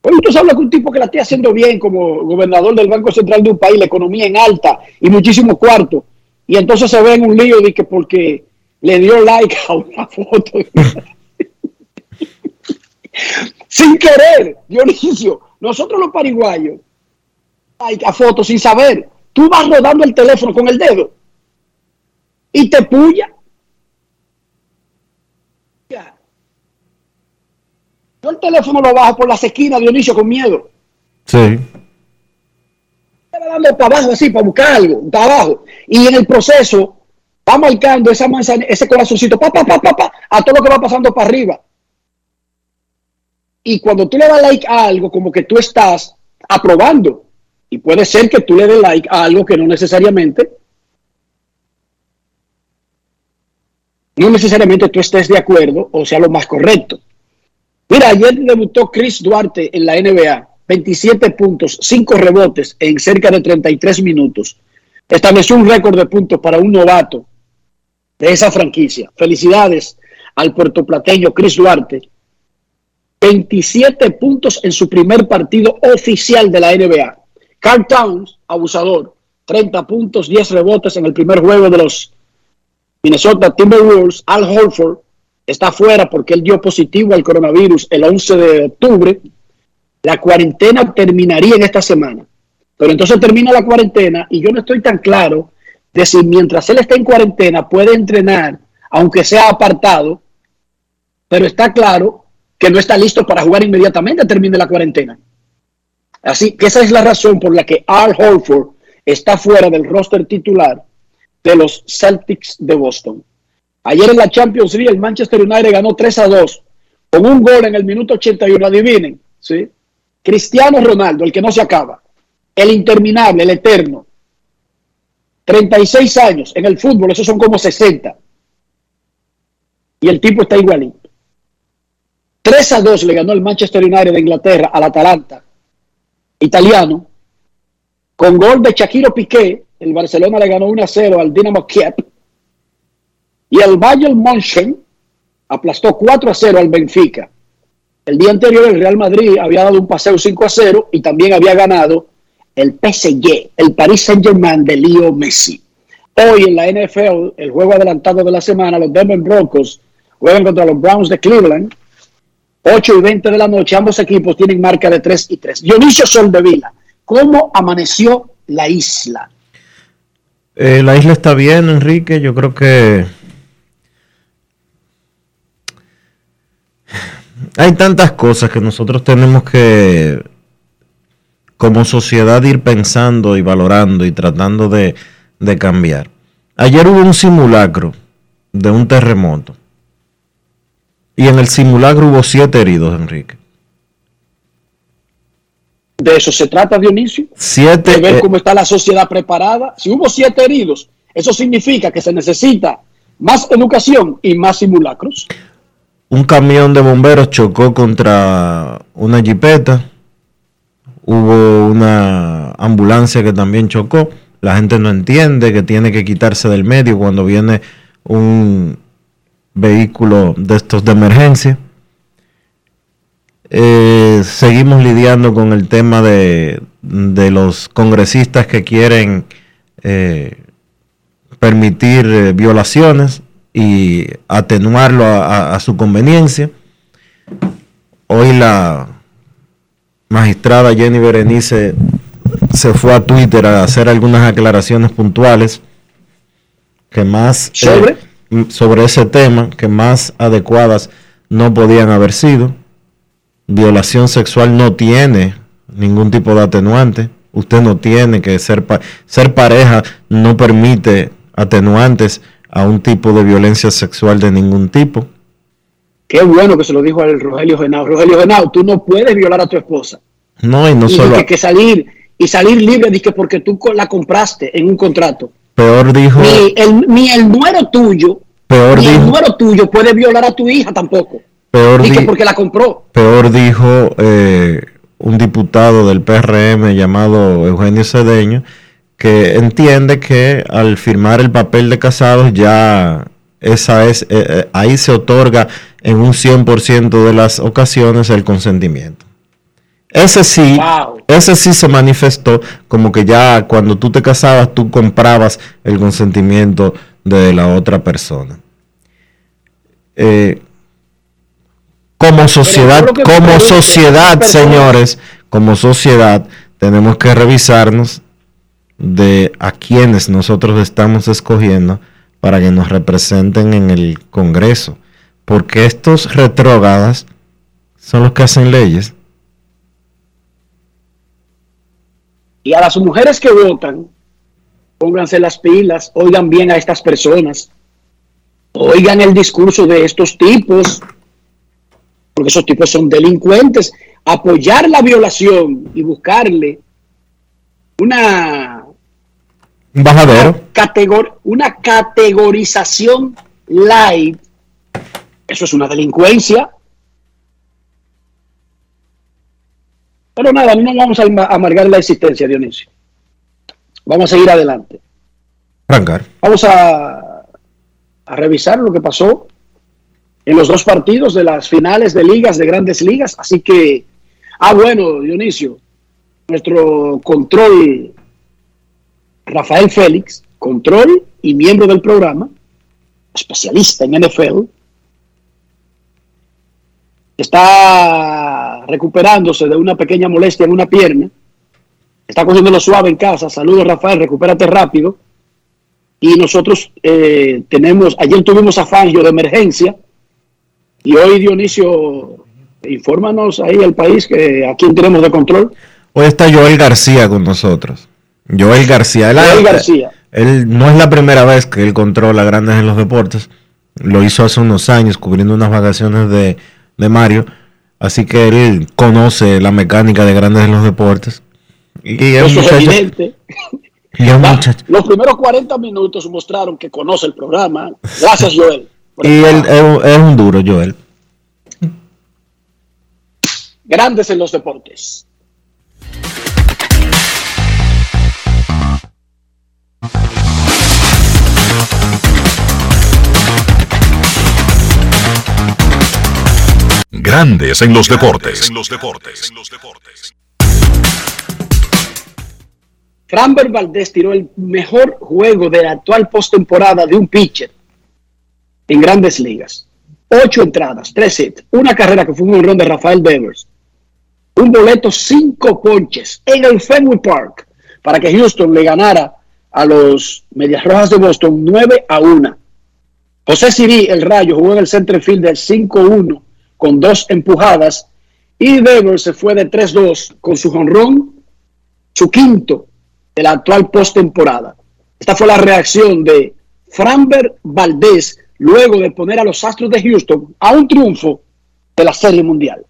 Hoy tú hablas con un tipo que la esté haciendo bien como gobernador del Banco Central de un país, la economía en alta y muchísimos cuartos. Y entonces se ve en un lío de que porque le dio like a una foto. Sin querer, Dionisio, nosotros los pariguayos a fotos sin saber. Tú vas rodando el teléfono con el dedo y te puya. Yo el teléfono lo bajo por las esquinas, Dionisio, con miedo. Sí. Estaba dando para abajo así, para buscar algo, para abajo. Y en el proceso va marcando esa manzana, ese corazoncito, pa, pa, pa, pa, pa, a todo lo que va pasando para arriba. Y cuando tú le das like a algo, como que tú estás aprobando. Y puede ser que tú le des like a algo que no necesariamente, no necesariamente tú estés de acuerdo o sea lo más correcto. Mira, ayer debutó Chris Duarte en la NBA, 27 puntos, 5 rebotes en cerca de 33 minutos. Estableció un récord de puntos para un novato de esa franquicia. Felicidades al puertoplateño Chris Duarte. 27 puntos en su primer partido oficial de la NBA. Carl Towns, abusador, 30 puntos, 10 rebotes en el primer juego de los Minnesota Timberwolves. Al Holford está fuera porque él dio positivo al coronavirus el 11 de octubre. La cuarentena terminaría en esta semana. Pero entonces termina la cuarentena y yo no estoy tan claro de si mientras él está en cuarentena puede entrenar, aunque sea apartado, pero está claro que no está listo para jugar inmediatamente termine la cuarentena. Así que esa es la razón por la que Al Holford está fuera del roster titular de los Celtics de Boston. Ayer en la Champions League el Manchester United ganó 3 a 2 con un gol en el minuto 81, adivinen, ¿sí? Cristiano Ronaldo, el que no se acaba, el interminable, el eterno, 36 años en el fútbol, esos son como 60. Y el tipo está igualito. 3 a 2 le ganó el Manchester United de Inglaterra al Atalanta italiano. Con gol de Shakiro Piqué, el Barcelona le ganó 1 a 0 al Dinamo Kiev. Y el Bayern München aplastó 4 a 0 al Benfica. El día anterior el Real Madrid había dado un paseo 5 a 0 y también había ganado el PSG, el Paris Saint-Germain de Leo Messi. Hoy en la NFL, el juego adelantado de la semana, los Denver Broncos juegan contra los Browns de Cleveland. 8 y 20 de la noche, ambos equipos tienen marca de 3 y 3. Dionisio Soldevila, ¿cómo amaneció la isla? Eh, la isla está bien, Enrique. Yo creo que *sighs* hay tantas cosas que nosotros tenemos que como sociedad ir pensando y valorando y tratando de, cambiar. Ayer hubo un simulacro de un terremoto. Y en el simulacro hubo siete heridos, Enrique. De eso se trata, Dionisio. Siete. De ver eh, cómo está la sociedad preparada. Si hubo siete heridos, eso significa que se necesita más educación y más simulacros. Un camión de bomberos chocó contra una jipeta hubo una ambulancia que también chocó. La gente no entiende que tiene que quitarse del medio cuando viene un vehículo de estos de emergencia. Eh, seguimos lidiando con el tema de, los congresistas que quieren eh, permitir eh, violaciones y atenuarlo a su conveniencia. Hoy la magistrada Jenny Berenice se fue a Twitter a hacer algunas aclaraciones puntuales que más eh, sobre, ese tema, que más adecuadas no podían haber sido. Violación sexual no tiene ningún tipo de atenuante. Usted no tiene que ser, ser pareja, no permite atenuantes a un tipo de violencia sexual de ningún tipo. Qué bueno que se lo dijo al Rogelio Genao. Rogelio Genao, tú no puedes violar a tu esposa. No, y no solo. Que, que salir y salir libre que porque tú la compraste en un contrato. Peor dijo. Ni el, ni el nuero tuyo. Peor ni dijo, el nuero tuyo puede violar a tu hija tampoco. Peor dijo porque la compró. Peor dijo eh, un diputado del PRM llamado Eugenio Cedeño que entiende que al firmar el papel de casados ya esa es, eh, eh, ahí se otorga en un 100% de las ocasiones el consentimiento. Ese sí, ese sí se manifestó como que ya cuando tú te casabas tú comprabas el consentimiento de la otra persona. Eh, como sociedad, como sociedad, señores, como sociedad tenemos que revisarnos de a quienes nosotros estamos escogiendo para que nos representen en el Congreso. Porque estos retrógradas son los que hacen leyes. Y a las mujeres que votan, pónganse las pilas, oigan bien a estas personas, oigan el discurso de estos tipos, porque esos tipos son delincuentes. Apoyar la violación y buscarle una, Un bajadero. categor- una categorización light, eso es una delincuencia. Pero nada, no vamos a ama- amargar la existencia, Dionisio. Vamos a seguir adelante. Arrancar. Vamos a, a revisar lo que pasó en los dos partidos de las finales de ligas, de grandes ligas. Así que, ah, bueno, Dionisio, nuestro control, Rafael Félix, control y miembro del programa, especialista en NFL, está recuperándose de una pequeña molestia en una pierna. Está cogiéndolo suave en casa. Saludos, Rafael, recupérate rápido. Y nosotros eh, tenemos, ayer tuvimos a Fangio de emergencia y hoy Dionisio, infórmanos ahí al país que a quién tenemos de control. Hoy está Joel García con nosotros. Joel García. Él, Joel García. él no es la primera vez que él controla grandes en los deportes. Lo hizo hace unos años cubriendo unas vacaciones de, de Mario. Así que él conoce la mecánica de grandes en los deportes. Y es evidente. y Va, Los primeros 40 minutos mostraron que conoce el programa. Gracias, Joel. y él es un duro, Joel. Grandes en los deportes. Grandes en los deportes. Framber Valdés tiró el mejor juego de la actual postemporada de un pitcher en grandes ligas. Ocho entradas, tres hits, una carrera que fue un honrón de Rafael Devers, un boleto, cinco ponches en el Fenway Park para que Houston le ganara a los Medias Rojas de Boston 9 a 1. José Siri, el Rayo, jugó en el center field del 5-1 con dos empujadas y Devers se fue de 3-2 con su jonrón, su quinto de la actual postemporada. Esta fue la reacción de Framber Valdés luego de poner a los Astros de Houston a un triunfo de la Serie Mundial.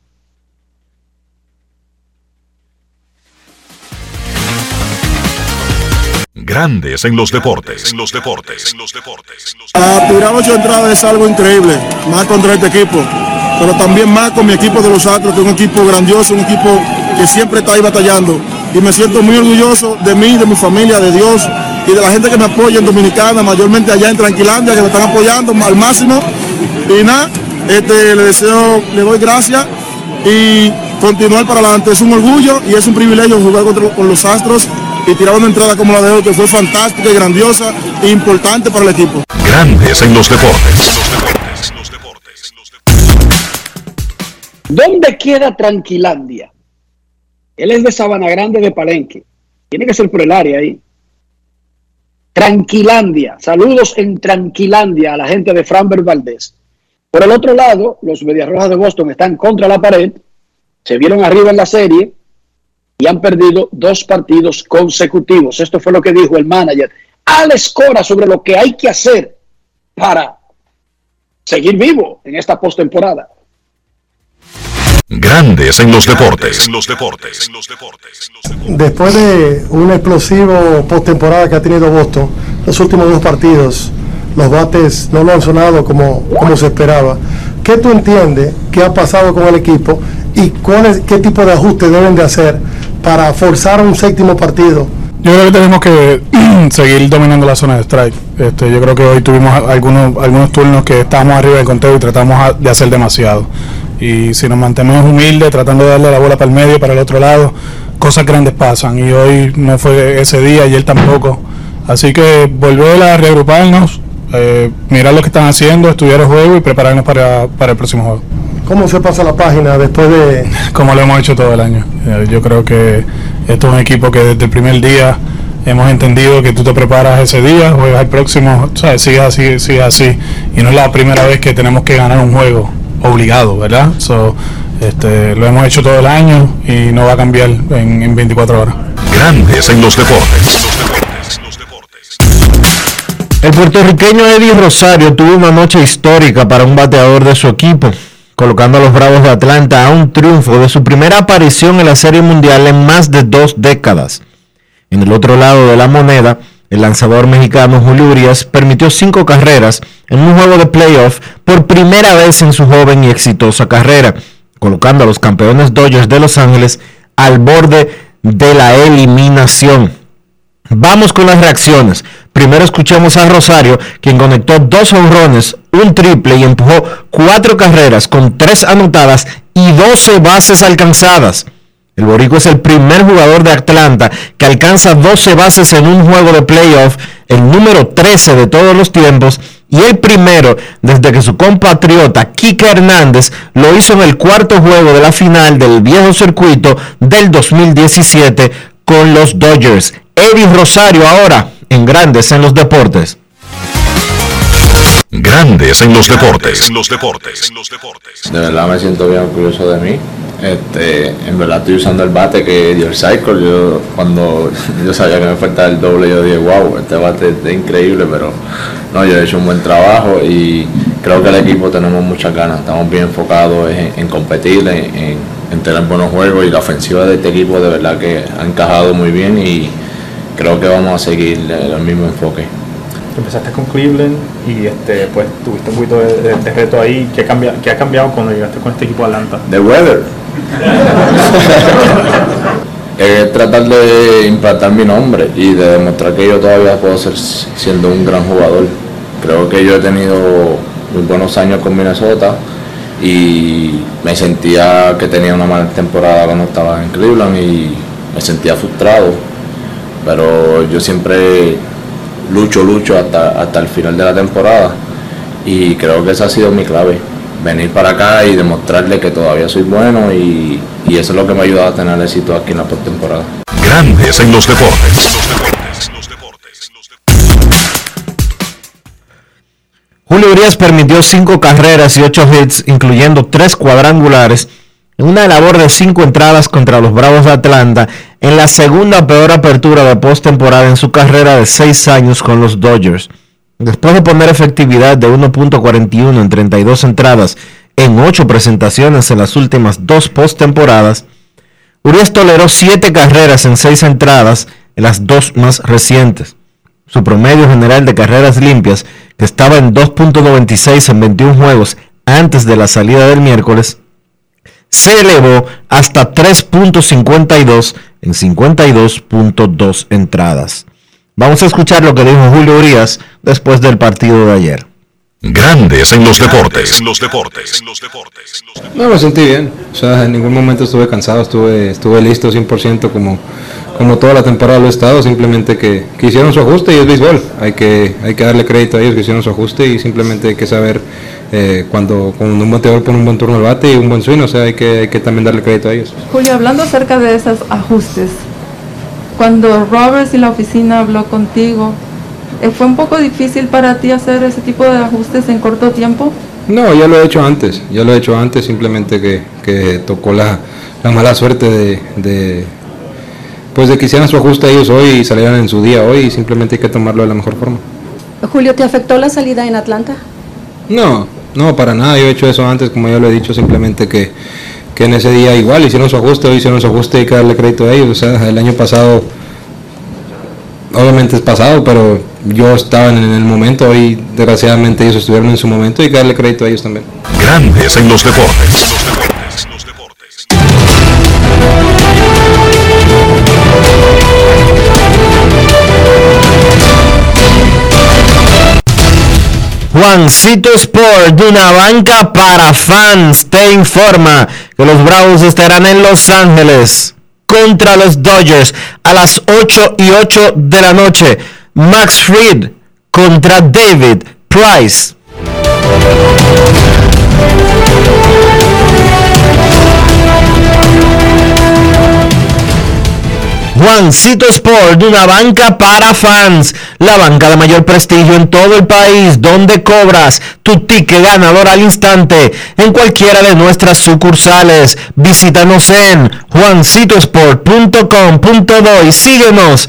Grandes en los deportes. A tirar ocho entradas es algo increíble, más contra este equipo, pero también más con mi equipo de los Astros, que es un equipo grandioso, un equipo que siempre está ahí batallando. Y me siento muy orgulloso de mí, de mi familia, de Dios y de la gente que me apoya en Dominicana, mayormente allá en Tranquilandia, que me están apoyando al máximo. Y nada, este, le deseo, le doy gracias y continuar para adelante. Es un orgullo y es un privilegio jugar con los Astros y tirar una entrada como la de hoy, que fue fantástica y grandiosa e importante para el equipo. Grandes en los deportes. ¿Dónde queda Tranquilandia? Él es de Sabana Grande de Palenque. Tiene que ser por el área ahí. Tranquilandia. Saludos en Tranquilandia a la gente de Framber Valdés. Por el otro lado, los Medias Rojas de Boston están contra la pared. Se vieron arriba en la serie y han perdido dos partidos consecutivos. Esto fue lo que dijo el manager Alex Cora sobre lo que hay que hacer para seguir vivo en esta postemporada. Grandes en los deportes. Después de un explosivo postemporada que ha tenido Boston, los últimos dos partidos, los bates no lo han sonado como, como se esperaba. ¿Qué tú entiendes que ha pasado con el equipo y cuál es, qué tipo de ajustes deben de hacer para forzar un séptimo partido? Yo creo que tenemos que *clears throat* seguir dominando la zona de strike. Este, yo creo que hoy tuvimos algunos, algunos turnos que estábamos arriba del conteo y tratamos de hacer demasiado. Y si nos mantenemos humildes, tratando de darle la bola para el medio, para el otro lado, cosas grandes pasan. Y hoy no fue ese día y él tampoco. Así que volver a reagruparnos, eh, mirar lo que están haciendo, estudiar el juego y prepararnos para, para el próximo juego. ¿Cómo se pasa la página después de *laughs* como lo hemos hecho todo el año. Yo creo que esto es un equipo que desde el primer día hemos entendido que tú te preparas ese día, juegas el próximo, ¿sabes? Sigue así, sigue así. Y no es la primera vez que tenemos que ganar un juego obligado, ¿verdad? So, este, lo hemos hecho todo el año y no va a cambiar en, en 24 horas. Grandes en los deportes. El puertorriqueño Eddie Rosario tuvo una noche histórica para un bateador de su equipo, colocando a los Bravos de Atlanta a un triunfo de su primera aparición en la Serie Mundial en más de dos décadas. En el otro lado de la moneda, el lanzador mexicano Julio Urias permitió cinco carreras en un juego de playoff por primera vez en su joven y exitosa carrera, colocando a los campeones Dodgers de Los Ángeles al borde de la eliminación. Vamos con las reacciones. Primero escuchemos a Rosario, quien conectó dos honrones, un triple y empujó cuatro carreras con tres anotadas y 12 bases alcanzadas. El Borico es el primer jugador de Atlanta que alcanza 12 bases en un juego de playoff, el número 13 de todos los tiempos y el primero desde que su compatriota Kike Hernández lo hizo en el cuarto juego de la final del viejo circuito del 2017 con los Dodgers. Eddie Rosario ahora en Grandes en los Deportes. Grandes en los deportes. los deportes. De verdad me siento bien orgulloso de mí. Este, en verdad estoy usando el bate que dio el Cycle. Yo cuando *laughs* yo sabía que me faltaba el doble, yo dije, wow, este bate es increíble, pero no, yo he hecho un buen trabajo y creo que el equipo tenemos muchas ganas. Estamos bien enfocados en, competir, en, en, tener buenos juegos y la ofensiva de este equipo de verdad que ha encajado muy bien y creo que vamos a seguir el mismo enfoque empezaste con Cleveland y este, pues tuviste un poquito de, reto ahí. ¿Qué, cambia, ¿Qué ha cambiado cuando llegaste con este equipo de Atlanta? The weather. *laughs* es tratar de implantar mi nombre y de demostrar que yo todavía puedo ser siendo un gran jugador. Creo que yo he tenido muy buenos años con Minnesota y me sentía que tenía una mala temporada cuando estaba en Cleveland y me sentía frustrado. Pero yo siempre lucho, lucho hasta, hasta el final de la temporada. Y creo que esa ha sido mi clave. Venir para acá y demostrarle que todavía soy bueno y, eso es lo que me ha ayudado a tener éxito aquí en la postemporada. Grandes en los deportes. Julio Urias permitió cinco carreras y ocho hits, incluyendo tres cuadrangulares, en una labor de cinco entradas contra los Bravos de Atlanta en la segunda peor apertura de postemporada en su carrera de seis años con los Dodgers. Después de poner efectividad de 1.41 en 32 entradas en ocho presentaciones en las últimas dos postemporadas, Urias toleró siete carreras en seis entradas en las dos más recientes. Su promedio general de carreras limpias, que estaba en 2.96 en 21 juegos antes de la salida del miércoles, se elevó hasta 3.52 en 52.2 entradas. Vamos a escuchar lo que dijo Julio Urias después del partido de ayer. Grandes en los deportes. los deportes. No, me sentí bien. O sea, en ningún momento estuve cansado, estuve, estuve listo 100% como, como toda la temporada lo he estado. Simplemente que, que, hicieron su ajuste y es béisbol. Hay que, hay que darle crédito a ellos que hicieron su ajuste y simplemente hay que saber eh, cuando, cuando, un bateador pone un buen turno al bate y un buen swing, o sea, hay que, hay que también darle crédito a ellos. Julio, hablando acerca de esos ajustes, cuando Roberts y la oficina habló contigo, ¿fue un poco difícil para ti hacer ese tipo de ajustes en corto tiempo? No, ya lo he hecho antes, ya lo he hecho antes, simplemente que, que tocó la, la, mala suerte de, de, pues de que hicieran su ajuste ellos hoy y salieran en su día hoy y simplemente hay que tomarlo de la mejor forma. Julio, ¿te afectó la salida en Atlanta? No, no, para nada, yo he hecho eso antes, como ya lo he dicho, simplemente que, en ese día igual hicieron su ajuste, hoy hicieron su ajuste y hay que darle crédito a ellos. O sea, el año pasado, obviamente es pasado, pero yo estaba en el momento, hoy desgraciadamente ellos estuvieron en su momento y darle crédito a ellos también. Grandes en los deportes. Juancito Sport, de una banca para fans, te informa que los Bravos estarán en Los Ángeles contra los Dodgers a las 8 y 8 de la noche. Max Fried contra David Price. Juancito Sport, una banca para fans, la banca de mayor prestigio en todo el país, donde cobras tu ticket ganador al instante en cualquiera de nuestras sucursales. Visítanos en juancitosport.com.do y síguenos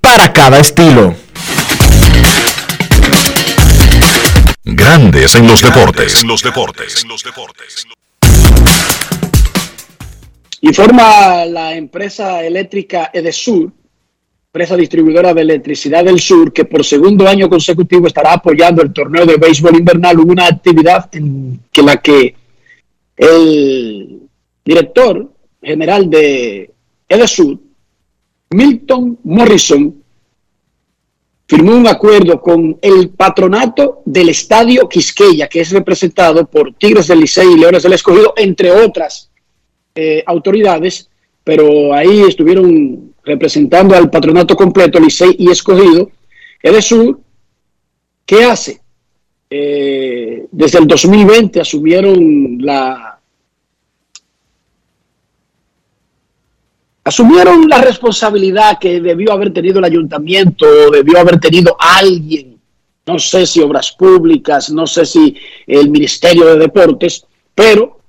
para cada estilo. Grandes en los deportes. En los deportes. Informa la empresa eléctrica Edesur, empresa distribuidora de electricidad del sur, que por segundo año consecutivo estará apoyando el torneo de béisbol invernal, una actividad en que la que el director general de Edesur, Milton Morrison, firmó un acuerdo con el patronato del Estadio Quisqueya, que es representado por Tigres del Licey y Leones del Escogido, entre otras eh, autoridades, pero ahí estuvieron representando al patronato completo, Licey y Escogido. Edesur, ¿qué hace? Eh, desde el 2020 asumieron la asumieron la responsabilidad que debió haber tenido el ayuntamiento, debió haber tenido alguien, no sé si obras públicas, no sé si el Ministerio de Deportes, pero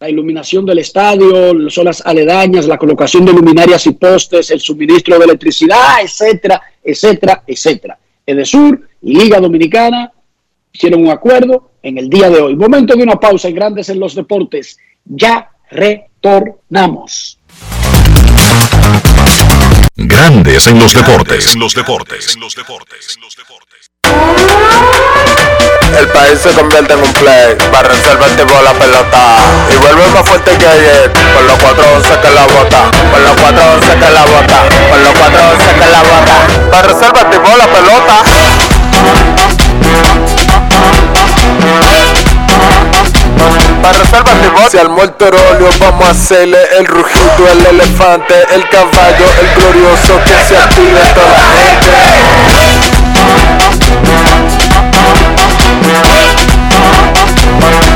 la iluminación del estadio, las aledañas, la colocación de luminarias y postes, el suministro de electricidad, etcétera, etcétera, etcétera. Edesur y Liga Dominicana hicieron un acuerdo en el día de hoy. Momento de una pausa en Grandes en los Deportes. Ya retornamos. Grandes en los deportes. En los deportes. En los deportes. El país se convierte en un play, para reserva activó la pelota y vuelve más fuerte que ayer, por los 411 que la bota, por los 411 que la bota, por los 411 que la bota, para reserva activó la pelota. Para reserva activó, si al muerto vamos a hacerle el rugido, el elefante, el caballo, el glorioso que se active toda la gente.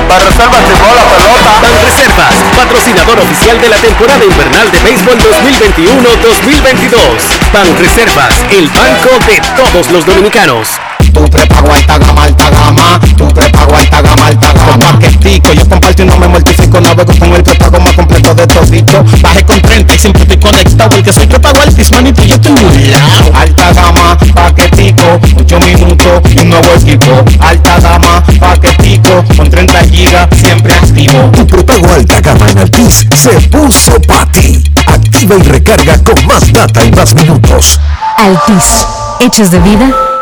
Para reservas activó la pelota. Reservas, patrocinador oficial de la temporada invernal de béisbol 2021-2022. Pan Reservas, el banco de todos los dominicanos. Tu prepago alta gama, alta gama. Tu prepago alta gama, alta gama. Paquetico, yo comparto y no me mortifico. Navego con el prepago más completo de todito. Baje con 30 y siempre estoy conectado. El que soy prepago altis, manito, yo estoy muy lado. Alta gama, paquetico. 8 minutos y un nuevo equipo. Alta gama, paquetico. Con 30 gigas, siempre activo. Tu prepago alta gama en Altis se puso para ti. Activa y recarga con más data y más minutos. Altis, hechos de vida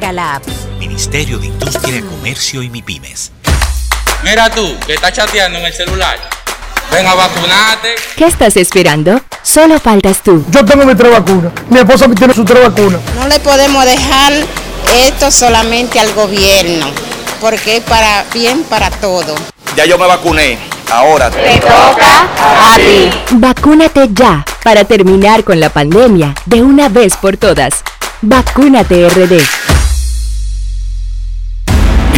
la app. Ministerio de Industria, Comercio y MIPIMES. Mira tú, que estás chateando en el celular. Ven a vacunarte. ¿Qué estás esperando? Solo faltas tú. Yo tengo mi tres vacunas. Mi esposa tiene su tres vacunas. No le podemos dejar esto solamente al gobierno, porque es para bien para todo. Ya yo me vacuné. Ahora te toca a ti. Vacúnate ya para terminar con la pandemia de una vez por todas. Vacúnate RD.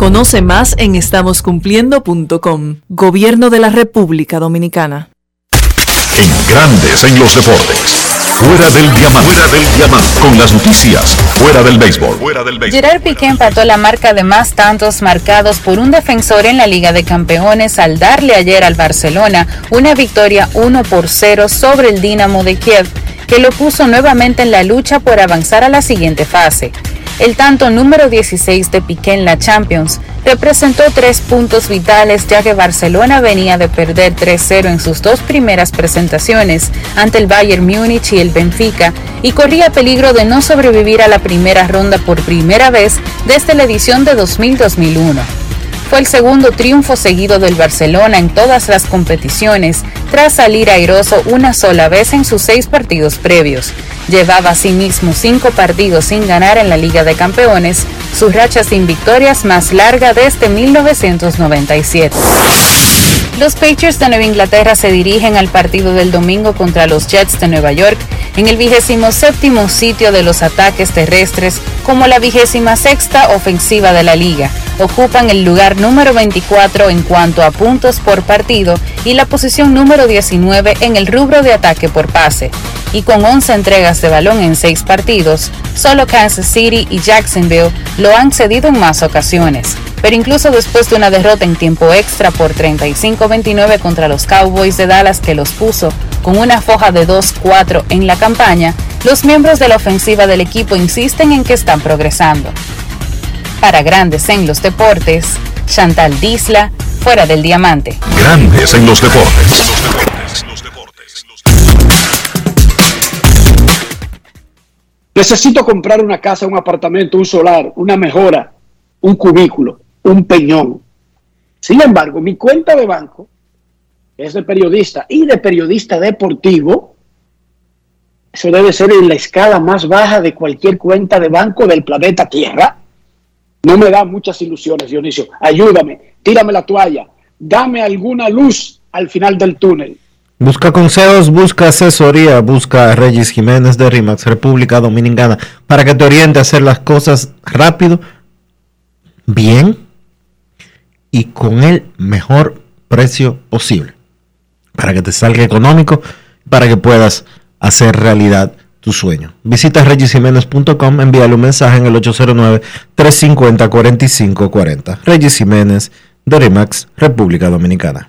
Conoce más en estamoscumpliendo.com. Gobierno de la República Dominicana. en Grandes en los Deportes. Fuera del diamante. Fuera del diamante. Con las noticias. Fuera del béisbol. Fuera del béisbol. Gerard Piqué empató la marca de más tantos marcados por un defensor en la Liga de Campeones al darle ayer al Barcelona una victoria 1 por 0 sobre el Dinamo de Kiev, que lo puso nuevamente en la lucha por avanzar a la siguiente fase. El tanto número 16 de Piqué en la Champions representó tres puntos vitales ya que Barcelona venía de perder 3-0 en sus dos primeras presentaciones ante el Bayern Múnich y el Benfica y corría peligro de no sobrevivir a la primera ronda por primera vez desde la edición de 2000-2001. Fue el segundo triunfo seguido del Barcelona en todas las competiciones, tras salir airoso una sola vez en sus seis partidos previos. Llevaba asimismo cinco partidos sin ganar en la Liga de Campeones, su racha sin victorias más larga desde 1997. Los Patriots de Nueva Inglaterra se dirigen al partido del domingo contra los Jets de Nueva York en el vigésimo séptimo sitio de los ataques terrestres como la vigésima sexta ofensiva de la liga. Ocupan el lugar número 24 en cuanto a puntos por partido y la posición número 19 en el rubro de ataque por pase. Y con 11 entregas de balón en 6 partidos, solo Kansas City y Jacksonville lo han cedido en más ocasiones. Pero incluso después de una derrota en tiempo extra por 35-29 contra los Cowboys de Dallas que los puso con una foja de 2-4 en la campaña, los miembros de la ofensiva del equipo insisten en que están progresando. Para Grandes en los Deportes, Chantal Disla, fuera del diamante. Grandes en los deportes. Necesito comprar una casa, un apartamento, un solar, una mejora, un cubículo, un peñón. Sin embargo, mi cuenta de banco es de periodista y de periodista deportivo. Eso debe ser en la escala más baja de cualquier cuenta de banco del planeta Tierra. No me da muchas ilusiones, Dionisio. Ayúdame, tírame la toalla, dame alguna luz al final del túnel. Busca consejos, busca asesoría, busca a Regis Jiménez de RIMAX, República Dominicana, para que te oriente a hacer las cosas rápido, bien y con el mejor precio posible. Para que te salga económico, para que puedas hacer realidad tu sueño. Visita regisjiménez.com, envíale un mensaje en el 809-350-4540. Regis Jiménez de RIMAX, República Dominicana.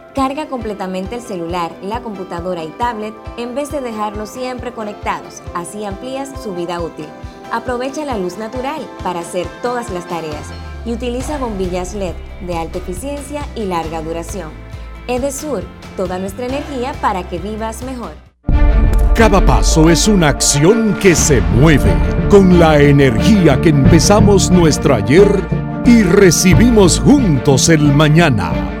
Carga completamente el celular, la computadora y tablet en vez de dejarlos siempre conectados, así amplías su vida útil. Aprovecha la luz natural para hacer todas las tareas y utiliza bombillas LED de alta eficiencia y larga duración. Edesur, toda nuestra energía para que vivas mejor. Cada paso es una acción que se mueve con la energía que empezamos nuestro ayer y recibimos juntos el mañana,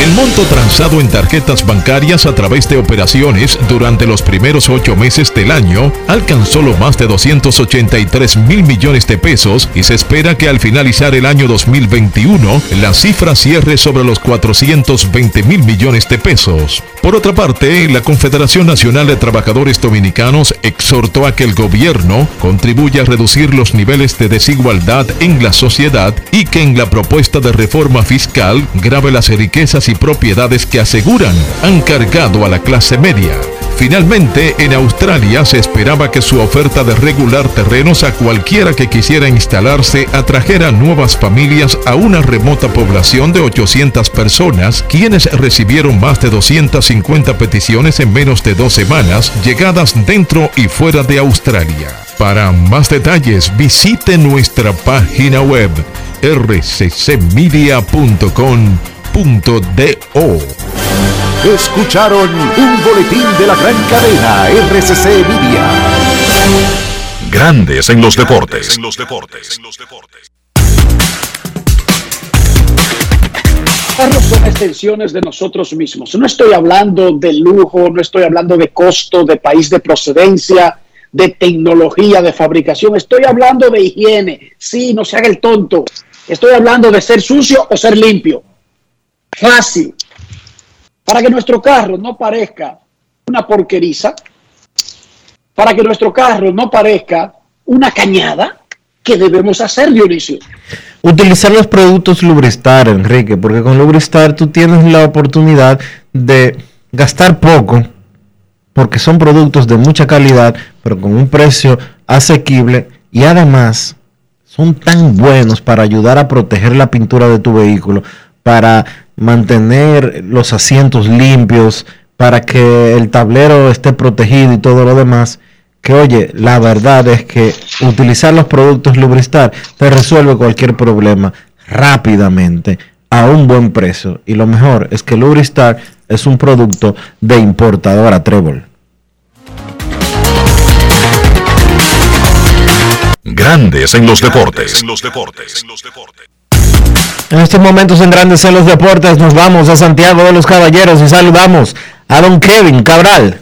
El monto transado en tarjetas bancarias a través de operaciones durante los primeros ocho meses del año alcanzó lo más de 283 mil millones de pesos y se espera que al finalizar el año 2021 la cifra cierre sobre los 420 mil millones de pesos. Por otra parte, la Confederación Nacional de Trabajadores Dominicanos exhortó a que el gobierno contribuya a reducir los niveles de desigualdad en la sociedad y que en la propuesta de reforma fiscal grave las riquezas y propiedades que aseguran han cargado a la clase media. Finalmente, en Australia se esperaba que su oferta de regular terrenos a cualquiera que quisiera instalarse atrajera nuevas familias a una remota población de 800 personas, quienes recibieron más de 250 peticiones en menos de dos semanas, llegadas dentro y fuera de Australia. Para más detalles, visite nuestra página web rccmedia.com.do. Escucharon un boletín de la gran cadena RCC Media. Grandes en los deportes. En los deportes. Carros son extensiones de nosotros mismos. No estoy hablando de lujo, no estoy hablando de costo, de país de procedencia, de tecnología, de fabricación. Estoy hablando de higiene. Sí, no se haga el tonto. Estoy hablando de ser sucio o ser limpio. Fácil. Para que nuestro carro no parezca una porqueriza, para que nuestro carro no parezca una cañada, ¿qué debemos hacer, Dionisio? Utilizar los productos Lubristar, Enrique, porque con Lubristar tú tienes la oportunidad de gastar poco, porque son productos de mucha calidad, pero con un precio asequible y además son tan buenos para ayudar a proteger la pintura de tu vehículo, para mantener los asientos limpios, para que el tablero esté protegido y todo lo demás, que oye, la verdad es que utilizar los productos Lubristar te resuelve cualquier problema rápidamente a un buen precio. Y lo mejor es que Lubristar es un producto de importadora Trébol. Grandes en los deportes. En los deportes. En estos momentos en Grandes en los Deportes nos vamos a Santiago de los Caballeros y saludamos a don Kevin Cabral.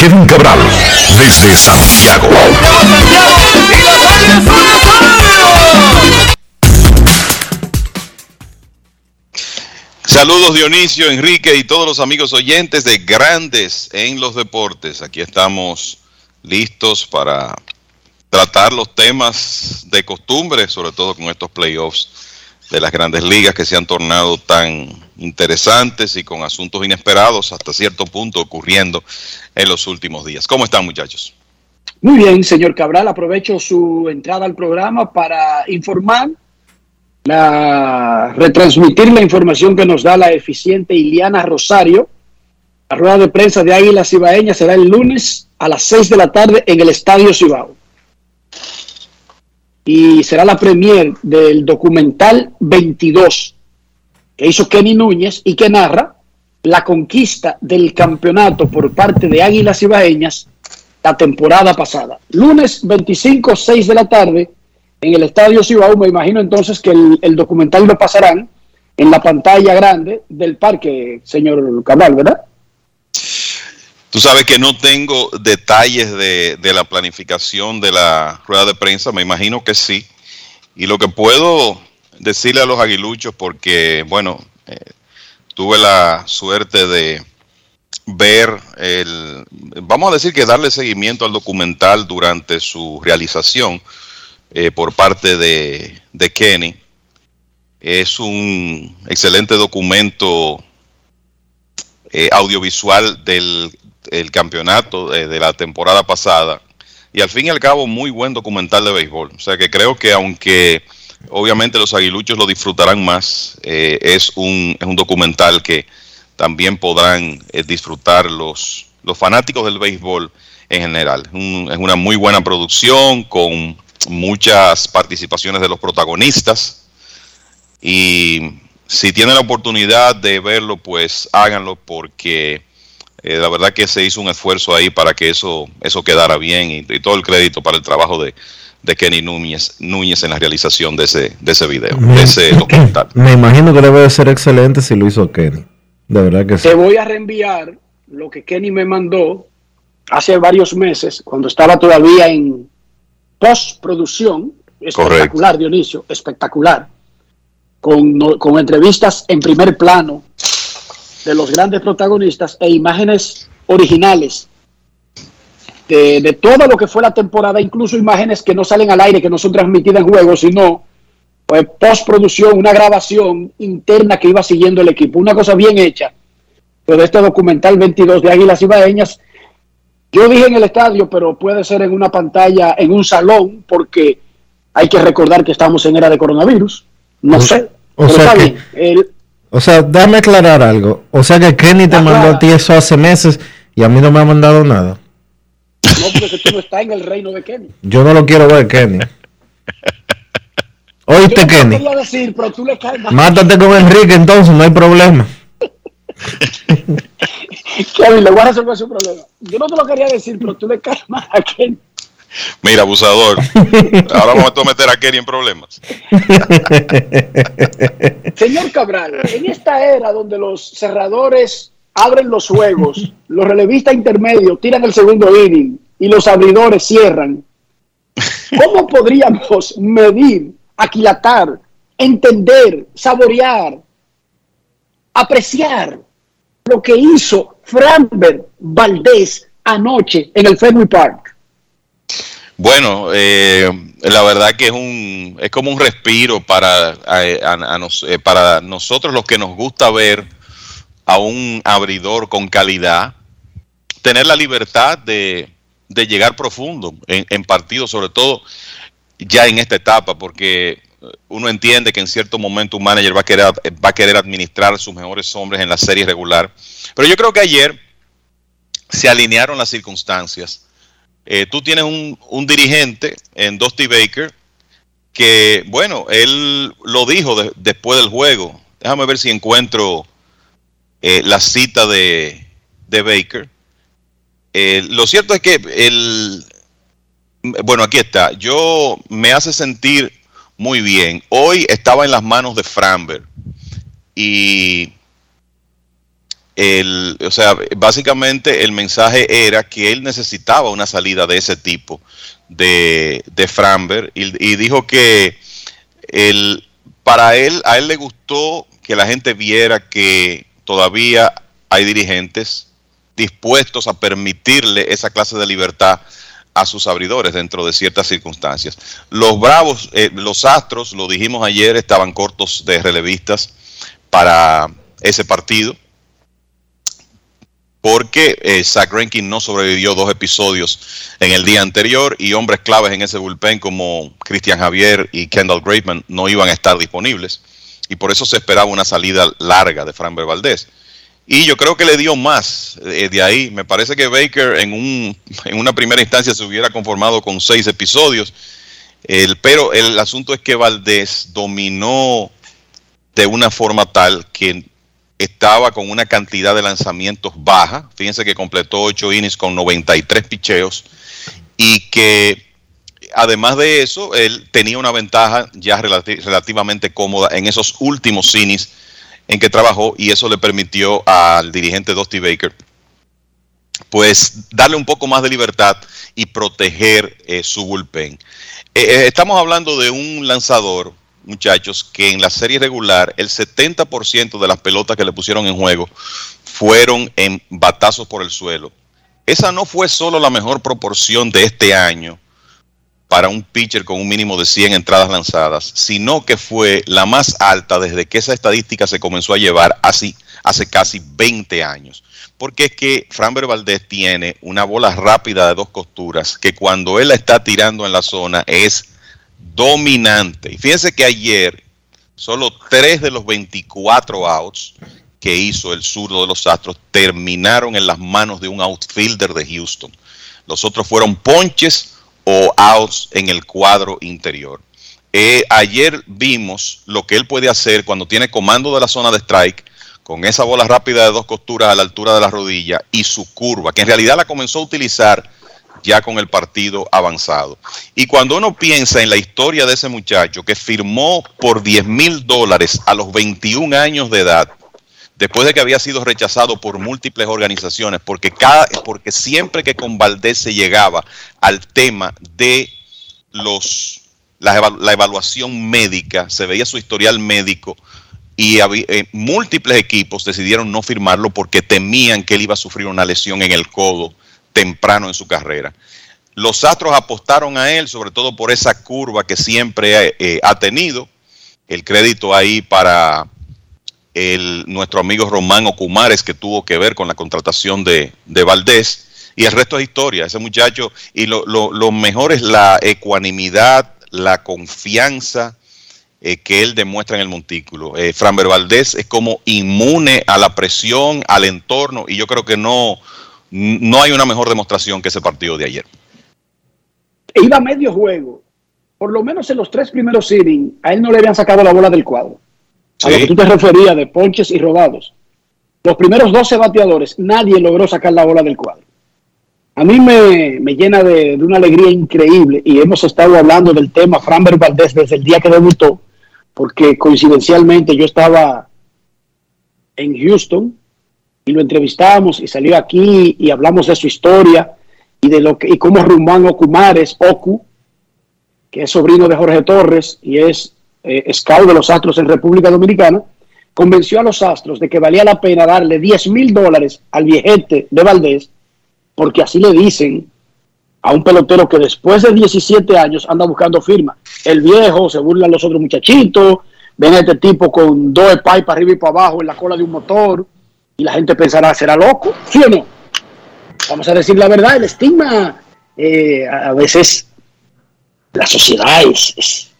Kevin Cabral, desde Santiago. Saludos Dionisio, Enrique y todos los amigos oyentes de Grandes en los Deportes. Aquí estamos listos para tratar los temas de costumbre, sobre todo con estos playoffs de las grandes ligas que se han tornado tan interesantes y con asuntos inesperados hasta cierto punto ocurriendo en los últimos días. ¿Cómo están muchachos? Muy bien, señor Cabral, aprovecho su entrada al programa para informar la, retransmitir la información que nos da la eficiente Iliana Rosario. La rueda de prensa de Águila Cibaeña será el lunes a las 6 de la tarde en el Estadio Cibao. Y será la premier del documental 22 que hizo Kenny Núñez y que narra la conquista del campeonato por parte de Águilas Cibaeñas la temporada pasada. Lunes 25, 6 de la tarde en el Estadio Cibao. Me imagino entonces que el, documental lo pasarán en la pantalla grande del parque, señor Cabral, ¿verdad? Tú sabes que no tengo detalles de, la planificación de la rueda de prensa, me imagino que sí. Y lo que puedo decirle a los aguiluchos, porque, bueno, eh, tuve la suerte de ver el, vamos a decir que darle seguimiento al documental durante su realización eh, por parte de, Kenny. Es un excelente documento eh, audiovisual del el campeonato de, de la temporada pasada y al fin y al cabo muy buen documental de béisbol. O sea que creo que aunque obviamente los aguiluchos lo disfrutarán más, eh, es, un, es un documental que también podrán eh, disfrutar los, los fanáticos del béisbol en general. Es una muy buena producción con muchas participaciones de los protagonistas y si tienen la oportunidad de verlo, pues háganlo porque eh, la verdad que se hizo un esfuerzo ahí para que eso, eso quedara bien y, y todo el crédito para el trabajo de, de Kenny Núñez, Núñez en la realización de ese, de ese video, de ese *clears throat* documental. Me imagino que debe de ser excelente si lo hizo Kenny. De verdad que sí. Te voy a reenviar lo que Kenny me mandó hace varios meses, cuando estaba todavía en postproducción. Espectacular, Dionisio, espectacular. Con, con entrevistas en primer plano de los grandes protagonistas e imágenes originales de, de todo lo que fue la temporada, incluso imágenes que no salen al aire, que no son transmitidas en juego, sino pues, postproducción, una grabación interna que iba siguiendo el equipo. Una cosa bien hecha. Pero este documental 22 de Águilas Ibaeñas, yo dije en el estadio, pero puede ser en una pantalla, en un salón, porque hay que recordar que estamos en era de coronavirus. No O- sé. o pero sea está que- bien. El- O sea, déjame aclarar algo. O sea que Kenny te mandó a ti eso hace meses y a mí no me ha mandado nada. no, porque tú no estás en el reino de Kenny. Yo no lo quiero ver, Kenny. *laughs* Oíste, Yo no Kenny. decir, pero tú le. Mátate con Enrique entonces, no hay problema. *laughs* Kevin, le voy a resolver su problema. Yo no te lo quería decir, pero tú le caes mal a Kenny. Mira, abusador, ahora vamos a meter a Kenny en problemas. *laughs* Señor Cabral, en esta era donde los cerradores abren los juegos, los relevistas intermedios tiran el segundo inning y los abridores cierran, ¿cómo podríamos medir, aquilatar, entender, saborear, apreciar lo que hizo Framber Valdés anoche en el Fenway Park? Bueno, eh, la verdad que es un es como un respiro para a- nos- eh, para nosotros los que nos gusta ver a un abridor con calidad, tener la libertad de, de llegar profundo en, en partidos, sobre todo ya en esta etapa, porque uno entiende que en cierto momento un manager va a querer va a querer administrar sus mejores hombres en la serie regular, pero yo creo que ayer se alinearon las circunstancias. Eh, tú tienes un, dirigente en Dusty Baker que, bueno, él lo dijo de- después del juego. Déjame ver si encuentro eh, la cita de, de Baker. Eh, lo cierto es que el, bueno, aquí está. Yo me hace sentir muy bien. Hoy estaba en las manos de Framber y el, o sea, básicamente el mensaje era que él necesitaba una salida de ese tipo de, de Framber y, y dijo que el, para él, a él le gustó que la gente viera que todavía hay dirigentes dispuestos a permitirle esa clase de libertad a sus abridores dentro de ciertas circunstancias. Los Bravos, eh, los Astros, lo dijimos ayer, estaban cortos de relevistas para ese partido porque eh, Zach Greinke no sobrevivió dos episodios en el día anterior y hombres claves en ese bullpen como Christian Javier y Kendall Graveman no iban a estar disponibles y por eso se esperaba una salida larga de Framber Valdez. Y yo creo que le dio más eh, de ahí. Me parece que Baker en, un, en una primera instancia se hubiera conformado con seis episodios, el, pero el asunto es que Valdés dominó de una forma tal que estaba con una cantidad de lanzamientos baja. Fíjense que completó 8 innings con 93 picheos y que además de eso, él tenía una ventaja ya relati- relativamente cómoda en esos últimos innings en que trabajó y eso le permitió al dirigente Dusty Baker pues darle un poco más de libertad y proteger eh, su bullpen. Eh, eh, estamos hablando de un lanzador, muchachos, que en la serie regular el 70% de las pelotas que le pusieron en juego fueron en batazos por el suelo. Esa no fue solo la mejor proporción de este año, para un pitcher con un mínimo de 100 entradas lanzadas, sino que fue la más alta desde que esa estadística se comenzó a llevar así hace casi 20 años. Porque es que Framber Valdez tiene una bola rápida de dos costuras que cuando él la está tirando en la zona es dominante. Y fíjense que ayer solo tres de los 24 outs que hizo el zurdo de los Astros terminaron en las manos de un outfielder de Houston. Los otros fueron ponches o outs en el cuadro interior. Eh, ayer vimos lo que él puede hacer cuando tiene comando de la zona de strike con esa bola rápida de dos costuras a la altura de la rodilla y su curva, que en realidad la comenzó a utilizar ya con el partido avanzado. Y cuando uno piensa en la historia de ese muchacho que firmó por 10 mil dólares a los 21 años de edad, después de que había sido rechazado por múltiples organizaciones, porque, cada, porque siempre que con Valdés se llegaba al tema de los, la, evaluación médica, se veía su historial médico y eh, múltiples equipos decidieron no firmarlo porque temían que él iba a sufrir una lesión en el codo temprano en su carrera. Los Astros apostaron a él, sobre todo por esa curva que siempre eh, ha tenido. El crédito ahí para el, nuestro amigo Román Ocumares, que tuvo que ver con la contratación de, de Valdés, y el resto es historia. Ese muchacho, y lo, mejor es la ecuanimidad, la confianza eh, que él demuestra en el montículo. Eh, Framber Valdés es como inmune a la presión, al entorno, y yo creo que no, no hay una mejor demostración que ese partido de ayer. Iba medio juego. Por lo menos en los tres primeros innings, a él no le habían sacado la bola del cuadro a lo que tú te referías de ponches y robados. Los primeros 12 bateadores, nadie logró sacar la bola del cuadro. A mí me, llena de, una alegría increíble y hemos estado hablando del tema Framber Valdés desde el día que debutó, porque coincidencialmente yo estaba en Houston y lo entrevistamos y salió aquí y hablamos de su historia y de lo que y cómo Rumán Okumares, Oku, que es sobrino de Jorge Torres y es eh, scout de los Astros en República Dominicana, convenció a los Astros de que valía la pena darle 10 mil dólares al viejete de Valdés, porque así le dicen a un pelotero que después de 17 años anda buscando firma. El viejo, se burlan los otros muchachitos, ven a este tipo con dos pipes arriba y para abajo en la cola de un motor, y la gente pensará, ¿será loco? ¿Sí o no? Vamos a decir la verdad, el estigma eh, a veces la sociedad es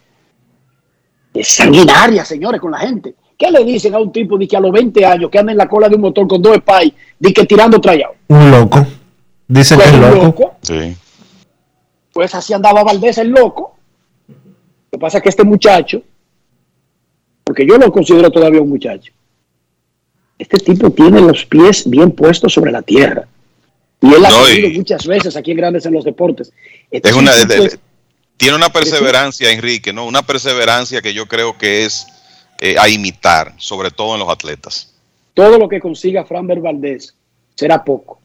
sanguinaria, señores, con la gente. ¿Qué le dicen a un tipo de que a los 20 años que anda en la cola de un motor con dos spy, de que tirando trayado? Un loco. Dicen que es pues loco. Sí. Pues así andaba Valdés el loco. Lo que pasa es que este muchacho, porque yo lo considero todavía un muchacho, este tipo tiene los pies bien puestos sobre la tierra. Y él ha no, muchas veces aquí en Grandes en los Deportes. Este es una, tiene una perseverancia, Enrique, ¿no? Una perseverancia que yo creo que es eh, a imitar, sobre todo en los atletas. Todo lo que consiga Framber Valdés será poco,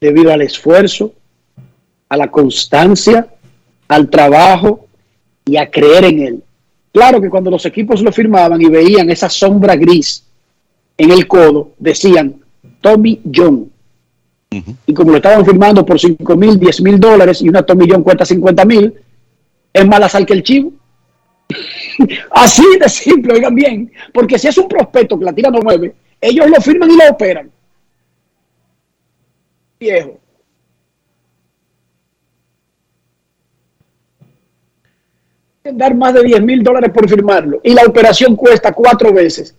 debido al esfuerzo, a la constancia, al trabajo y a creer en él. Claro que cuando los equipos lo firmaban y veían esa sombra gris en el codo, decían Tommy John. Y como lo estaban firmando por 5 mil, 10 mil dólares y una John cuesta 50 mil, es más sal que el chivo. *laughs* Así de simple, oigan bien. Porque si es un prospecto que la tira no mueve, ellos lo firman y lo operan. Viejo. dar más de 10 mil dólares por firmarlo y la operación cuesta cuatro veces.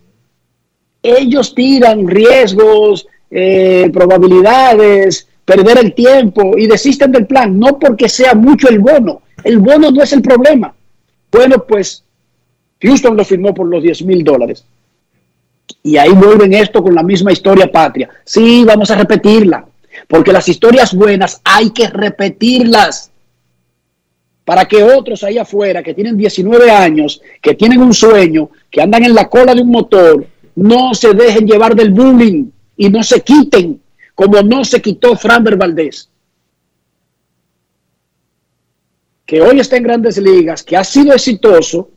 Ellos tiran riesgos, eh, probabilidades, perder el tiempo y desisten del plan, no porque sea mucho el bono. El bono no es el problema. Bueno, pues Houston lo firmó por los 10 mil dólares. Y ahí vuelven esto con la misma historia patria. Sí, vamos a repetirla, porque las historias buenas hay que repetirlas para que otros ahí afuera que tienen 19 años, que tienen un sueño, que andan en la cola de un motor, no se dejen llevar del bullying y no se quiten como no se quitó Framber Valdés, que hoy está en grandes ligas, que ha sido exitoso,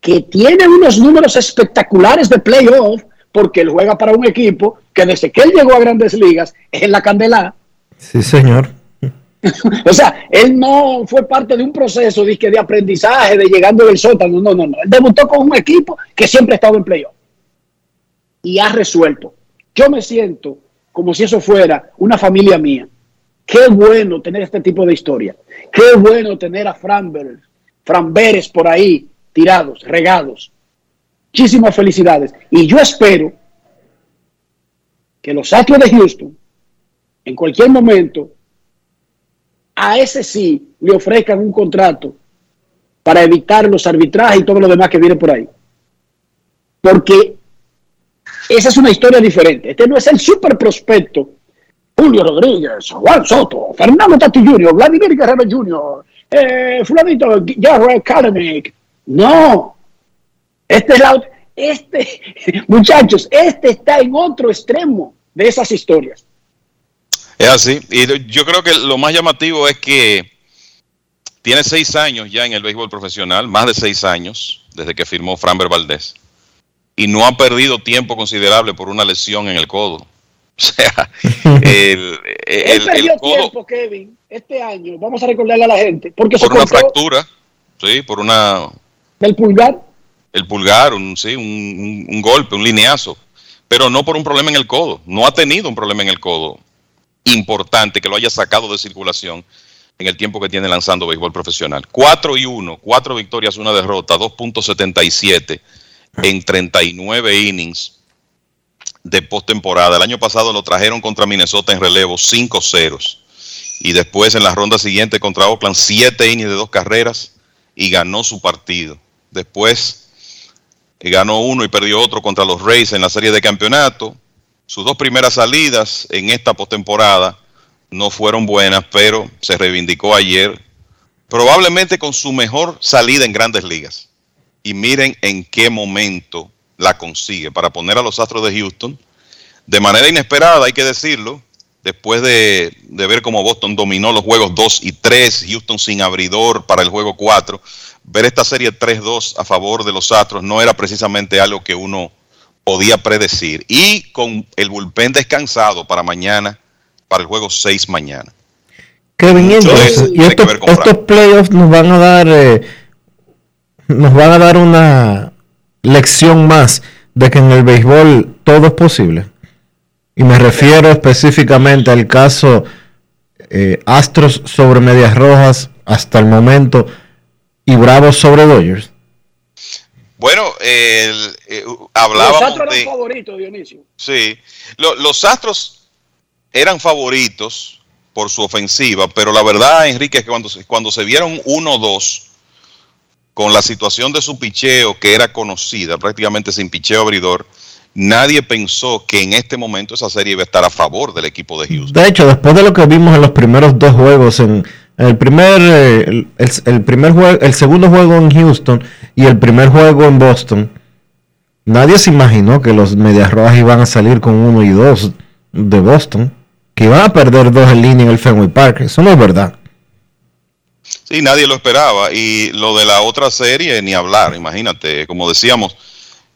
que tiene unos números espectaculares de playoff, porque él juega para un equipo que desde que él llegó a grandes ligas es en la candela. Sí, señor. *laughs* o sea, él no fue parte de un proceso de, de aprendizaje, de llegando del sótano. No, no, no. Él debutó con un equipo que siempre ha estado en playoff. Y ha resuelto. Yo me siento como si eso fuera una familia mía. Qué bueno tener este tipo de historia. Qué bueno tener a Framber, Framberes por ahí tirados, regados. Muchísimas felicidades. Y yo espero que los Astros de Houston, en cualquier momento, a ese sí le ofrezcan un contrato para evitar los arbitrajes y todo lo demás que viene por ahí. Porque esa es una historia diferente. Este no es el super prospecto. Julio Rodríguez, Juan Soto, Fernando Tati Jr., Vladimir Guerrero Jr., eh, Fulanito, Kalanick. No. Este es la, este, *laughs* muchachos, este está en otro extremo de esas historias. Es así. Y yo creo que lo más llamativo es que tiene seis años ya en el béisbol profesional, más de seis años, desde que firmó Framber Valdés. Y no ha perdido tiempo considerable por una lesión en el codo. *laughs* O sea, *laughs* el, Él perdió tiempo, Kevin, este año. Vamos a recordarle a la gente. Porque por una fractura, sí, por una. ¿Del pulgar? El pulgar, un, sí, un, un golpe, un lineazo. Pero no por un problema en el codo. No ha tenido un problema en el codo importante que lo haya sacado de circulación en el tiempo que tiene lanzando béisbol profesional. 4 y 1, 4 victorias, una derrota, 2.77 en 39 innings de postemporada. El año pasado lo trajeron contra Minnesota en relevo 5 ceros. Y después en la ronda siguiente contra Oakland 7 innings de dos carreras y ganó su partido. Después eh, ganó uno y perdió otro contra los Rays en la serie de campeonato. Sus dos primeras salidas en esta postemporada no fueron buenas, pero se reivindicó ayer, probablemente con su mejor salida en grandes ligas. Y miren en qué momento la consigue para poner a los Astros de Houston de manera inesperada, hay que decirlo, después de, ver cómo Boston dominó los juegos 2 y 3, Houston sin abridor para el juego 4, ver esta serie 3-2 a favor de los Astros no era precisamente algo que uno podía predecir. Y con el bullpen descansado para mañana, para el juego 6 mañana. Kevin, y estos, playoffs nos van a dar, eh, nos van a dar una lección más de que en el béisbol todo es posible. Y me refiero específicamente al caso eh, Astros sobre Medias Rojas hasta el momento y Bravos sobre Dodgers. Bueno, el, eh, hablábamos los Astros eran favoritos, Dionisio. Sí, los Astros eran favoritos por su ofensiva, pero la verdad, Enrique, es que cuando, cuando se vieron 1-2 con la situación de su picheo que era conocida, prácticamente sin picheo abridor, nadie pensó que en este momento esa serie iba a estar a favor del equipo de Houston. De hecho, después de lo que vimos en los primeros dos juegos, en, el primer, eh, el, primer juego, el segundo juego en Houston y el primer juego en Boston, nadie se imaginó que los Medias Rojas iban a salir con uno y dos de Boston, que iban a perder dos en línea en el Fenway Park. Eso no es verdad. Sí, nadie lo esperaba. Y lo de la otra serie, ni hablar, imagínate, como decíamos,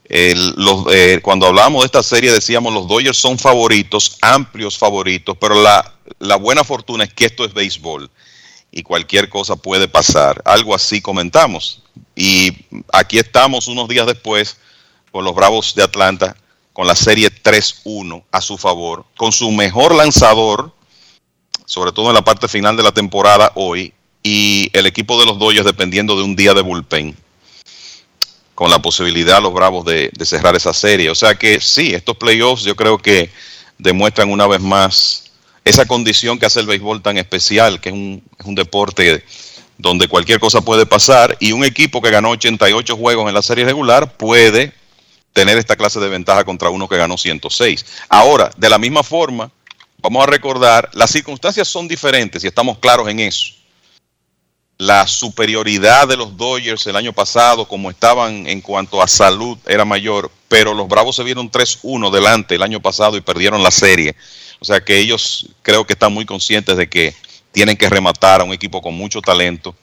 eh, cuando hablábamos de esta serie decíamos los Dodgers son favoritos, amplios favoritos, pero la, la buena fortuna es que esto es béisbol y cualquier cosa puede pasar. Algo así comentamos. Y aquí estamos unos días después con los Bravos de Atlanta con la serie 3-1 a su favor, con su mejor lanzador, sobre todo en la parte final de la temporada hoy, y el equipo de los Dodgers dependiendo de un día de bullpen, con la posibilidad los Bravos de, cerrar esa serie. O sea que sí, estos playoffs yo creo que demuestran una vez más esa condición que hace el béisbol tan especial, que es un, es un deporte donde cualquier cosa puede pasar y un equipo que ganó 88 juegos en la serie regular puede tener esta clase de ventaja contra uno que ganó 106. Ahora, de la misma forma, vamos a recordar, las circunstancias son diferentes y estamos claros en eso la superioridad de los Dodgers el año pasado, como estaban en cuanto a salud, era mayor, pero los Bravos se vieron 3-1 delante el año pasado y perdieron la serie. O sea que ellos creo que están muy conscientes de que tienen que rematar a un equipo con mucho talento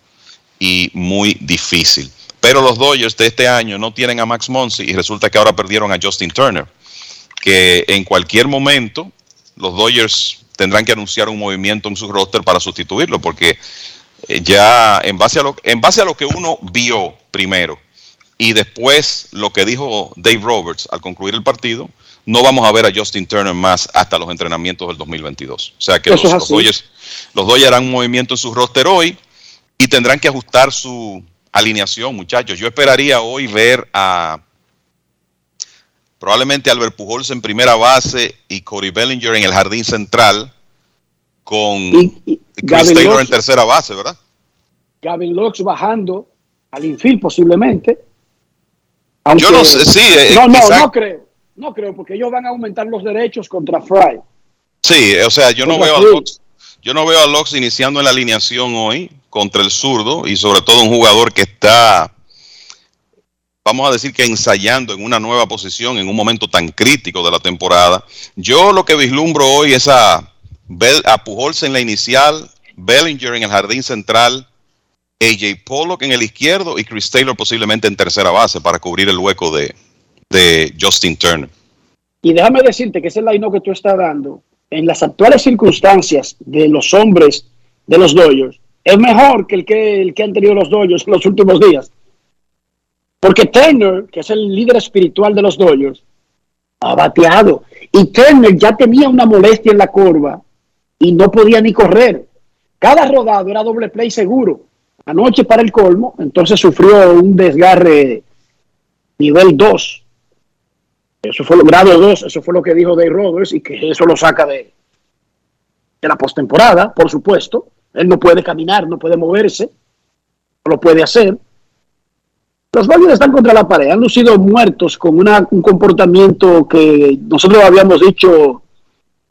y muy difícil. Pero los Dodgers de este año no tienen a Max Monsi y resulta que ahora perdieron a Justin Turner, que en cualquier momento los Dodgers tendrán que anunciar un movimiento en su roster para sustituirlo, porque ya en base, a lo, en base a lo que uno vio primero y después lo que dijo Dave Roberts al concluir el partido, no vamos a ver a Justin Turner más hasta los entrenamientos del 2022. O sea que los, los, Dodgers, los Dodgers harán un movimiento en su roster hoy y tendrán que ajustar su alineación, muchachos. Yo esperaría hoy ver a probablemente Albert Pujols en primera base y Corey Bellinger en el jardín central con Chris Taylor en tercera base, ¿verdad? Gavin Lux bajando al infield posiblemente. Yo no sé, sí. Eh, no, no, no creo. No creo, porque ellos van a aumentar los derechos contra Fry. Sí, o sea, yo no veo a Lux, yo no veo a Lux iniciando en la alineación hoy contra el zurdo y sobre todo un jugador que está vamos a decir que ensayando en una nueva posición en un momento tan crítico de la temporada. Yo lo que vislumbro hoy es a, a Pujols en la inicial, Bellinger en el jardín central, AJ Pollock en el izquierdo y Chris Taylor posiblemente en tercera base para cubrir el hueco de, de Justin Turner. Y déjame decirte que ese line que tú estás dando, en las actuales circunstancias de los hombres de los Dodgers, es mejor que el que, el que han tenido los Dodgers en los últimos días. Porque Turner, que es el líder espiritual de los Dodgers, ha bateado. Y Turner ya tenía una molestia en la curva y no podía ni correr. Cada rodado era doble play seguro. Anoche para el colmo, entonces sufrió un desgarre nivel 2. Eso fue lo grado 2, eso fue lo que dijo Dave Roberts y que eso lo saca de, de la postemporada, por supuesto. Él no puede caminar, no puede moverse, no lo puede hacer. Los Dodgers están contra la pared, han lucido muertos con un comportamiento que nosotros habíamos dicho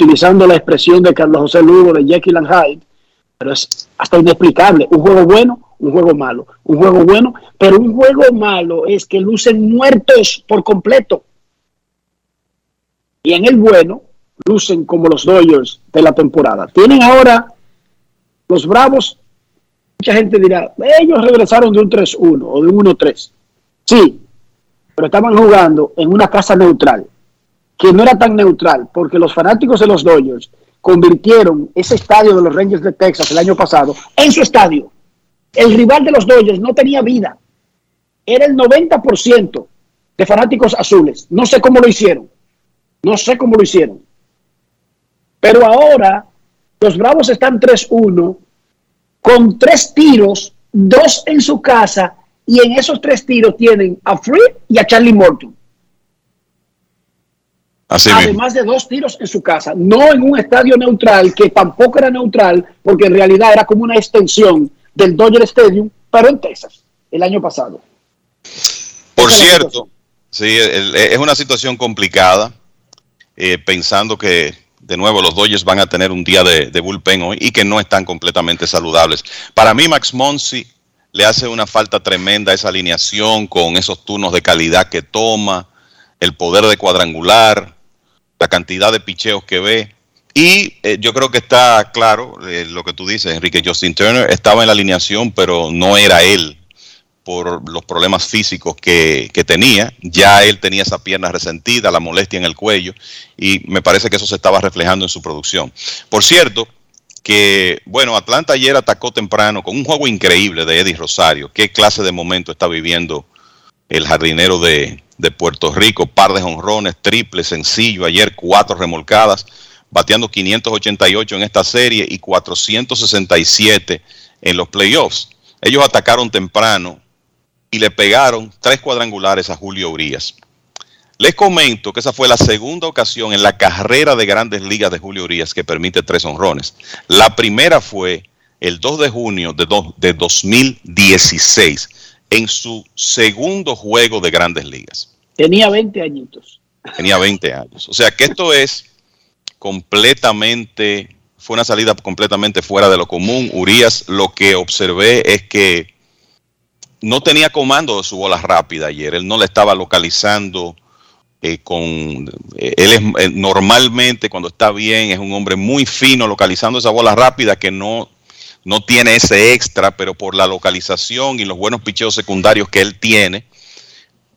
utilizando la expresión de Carlos José Lugo de Jackie Hyde, pero es hasta inexplicable. Un juego bueno, un juego malo. Un juego bueno, pero un juego malo es que lucen muertos por completo. Y en el bueno, lucen como los Dodgers de la temporada. Tienen ahora los Bravos Mucha gente dirá, ellos regresaron de un 3-1 o de un 1-3. Sí, pero estaban jugando en una casa neutral, que no era tan neutral, porque los fanáticos de los Dodgers convirtieron ese estadio de los Rangers de Texas el año pasado en su estadio. El rival de los Dodgers no tenía vida. Era el 90% de fanáticos azules. No sé cómo lo hicieron. No sé cómo lo hicieron. Pero ahora los Bravos están 3-1 con tres tiros, dos en su casa, y en esos tres tiros tienen a Free y a Charlie Morton. Además de dos tiros en su casa, no en un estadio neutral, que tampoco era neutral, porque en realidad era como una extensión del Dodger Stadium, pero en Texas, el año pasado. Por cierto, sí, es una situación complicada, eh, pensando que de nuevo, los Dodgers van a tener un día de, bullpen hoy y que no están completamente saludables. Para mí, Max Monsi le hace una falta tremenda esa alineación con esos turnos de calidad que toma, el poder de cuadrangular, la cantidad de picheos que ve. Y eh, yo creo que está claro eh, lo que tú dices, Enrique. Justin Turner estaba en la alineación, pero no era él por los problemas físicos que, tenía. Ya él tenía esa pierna resentida, la molestia en el cuello, y me parece que eso se estaba reflejando en su producción. Por cierto, que, bueno, Atlanta ayer atacó temprano con un juego increíble de Eddie Rosario. ¿Qué clase de momento está viviendo el jardinero de, de Puerto Rico? Par de honrones, triple, sencillo. Ayer cuatro remolcadas, bateando 588 en esta serie y 467 en los playoffs. Ellos atacaron temprano, y le pegaron tres cuadrangulares a Julio Urias. Les comento que esa fue la segunda ocasión en la carrera de grandes ligas de Julio Urias que permite tres honrones. La primera fue el 2 de junio de, de 2016, en su segundo juego de grandes ligas. Tenía 20 añitos. Tenía 20 años. O sea que esto es completamente, fue una salida completamente fuera de lo común. Urias, lo que observé es que no tenía comando de su bola rápida ayer. Él no le estaba localizando eh, con... Eh, él es eh, normalmente cuando está bien es un hombre muy fino localizando esa bola rápida que no, no tiene ese extra, pero por la localización y los buenos picheos secundarios que él tiene,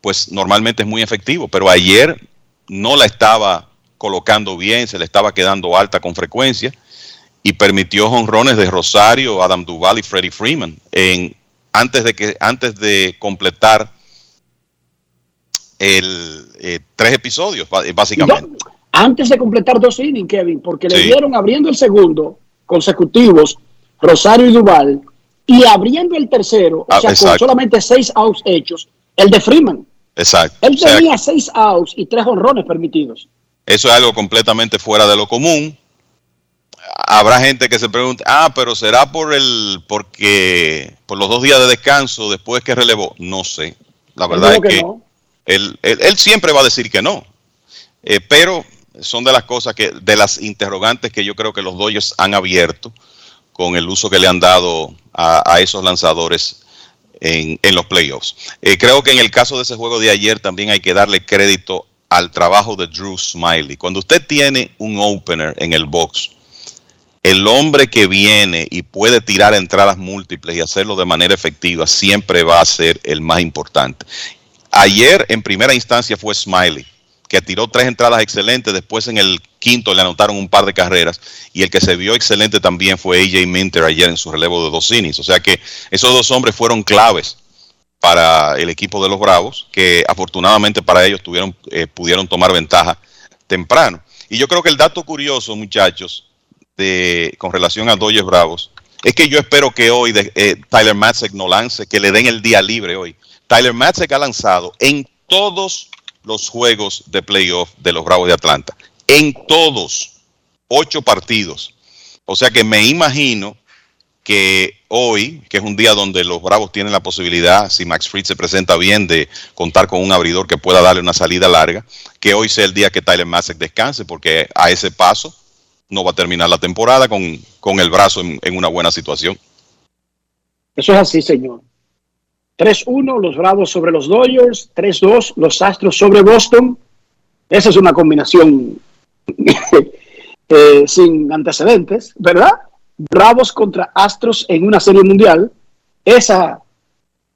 pues normalmente es muy efectivo. Pero ayer no la estaba colocando bien, se le estaba quedando alta con frecuencia y permitió jonrones de Rosario, Adam Duval y Freddie Freeman en, antes, de que, antes de completar el, eh, tres episodios, ba- básicamente. Antes de completar dos innings, Kevin, porque le dieron abriendo el segundo consecutivos Rosario y Duval y abriendo el tercero, o Ah, sea, con solamente seis outs hechos, el de Freeman. Exacto. Él tenía seis outs y tres honrones permitidos. Eso es algo completamente fuera de lo común. Habrá gente que se pregunte, ah, pero será por el, porque, por los dos días de descanso después que relevó. No sé. La verdad es que que, no. él, él- él siempre va a decir que no. Eh, pero son de las cosas que, de las interrogantes que yo creo que los Dodgers han abierto con el uso que le han dado a, esos lanzadores en, en los playoffs. Eh, creo que en el caso de ese juego de ayer también hay que darle crédito al trabajo de Drew Smiley. Cuando usted tiene un opener en el box, el hombre que viene y puede tirar entradas múltiples y hacerlo de manera efectiva siempre va a ser el más importante. Ayer en primera instancia fue Smiley, que tiró tres entradas excelentes, después en el quinto le anotaron un par de carreras y el que se vio excelente también fue AJ Minter ayer en su relevo de dos innings. O sea que esos dos hombres fueron claves para el equipo de los Bravos, que afortunadamente para ellos tuvieron, eh, pudieron tomar ventaja temprano. Y yo creo que el dato curioso, muchachos, de, con relación a Dodgers Bravos, es que yo espero que hoy de- eh, Tyler Matzek no lance, que le den el día libre hoy. Tyler Matzek ha lanzado en todos los juegos de playoff de los Bravos de Atlanta. En todos. Ocho partidos. O sea que me imagino que hoy, que es un día donde los Bravos tienen la posibilidad, si Max Fried se presenta bien, de contar con un abridor que pueda darle una salida larga, que hoy sea el día que Tyler Matzek descanse, porque a ese paso no va a terminar la temporada con, con el brazo en una buena situación. Eso es así, señor. 3-1 los Bravos sobre los Dodgers, 3-2 los Astros sobre Boston. Esa es una combinación *laughs* eh, sin antecedentes, ¿verdad? Bravos contra Astros en una serie mundial. Esa,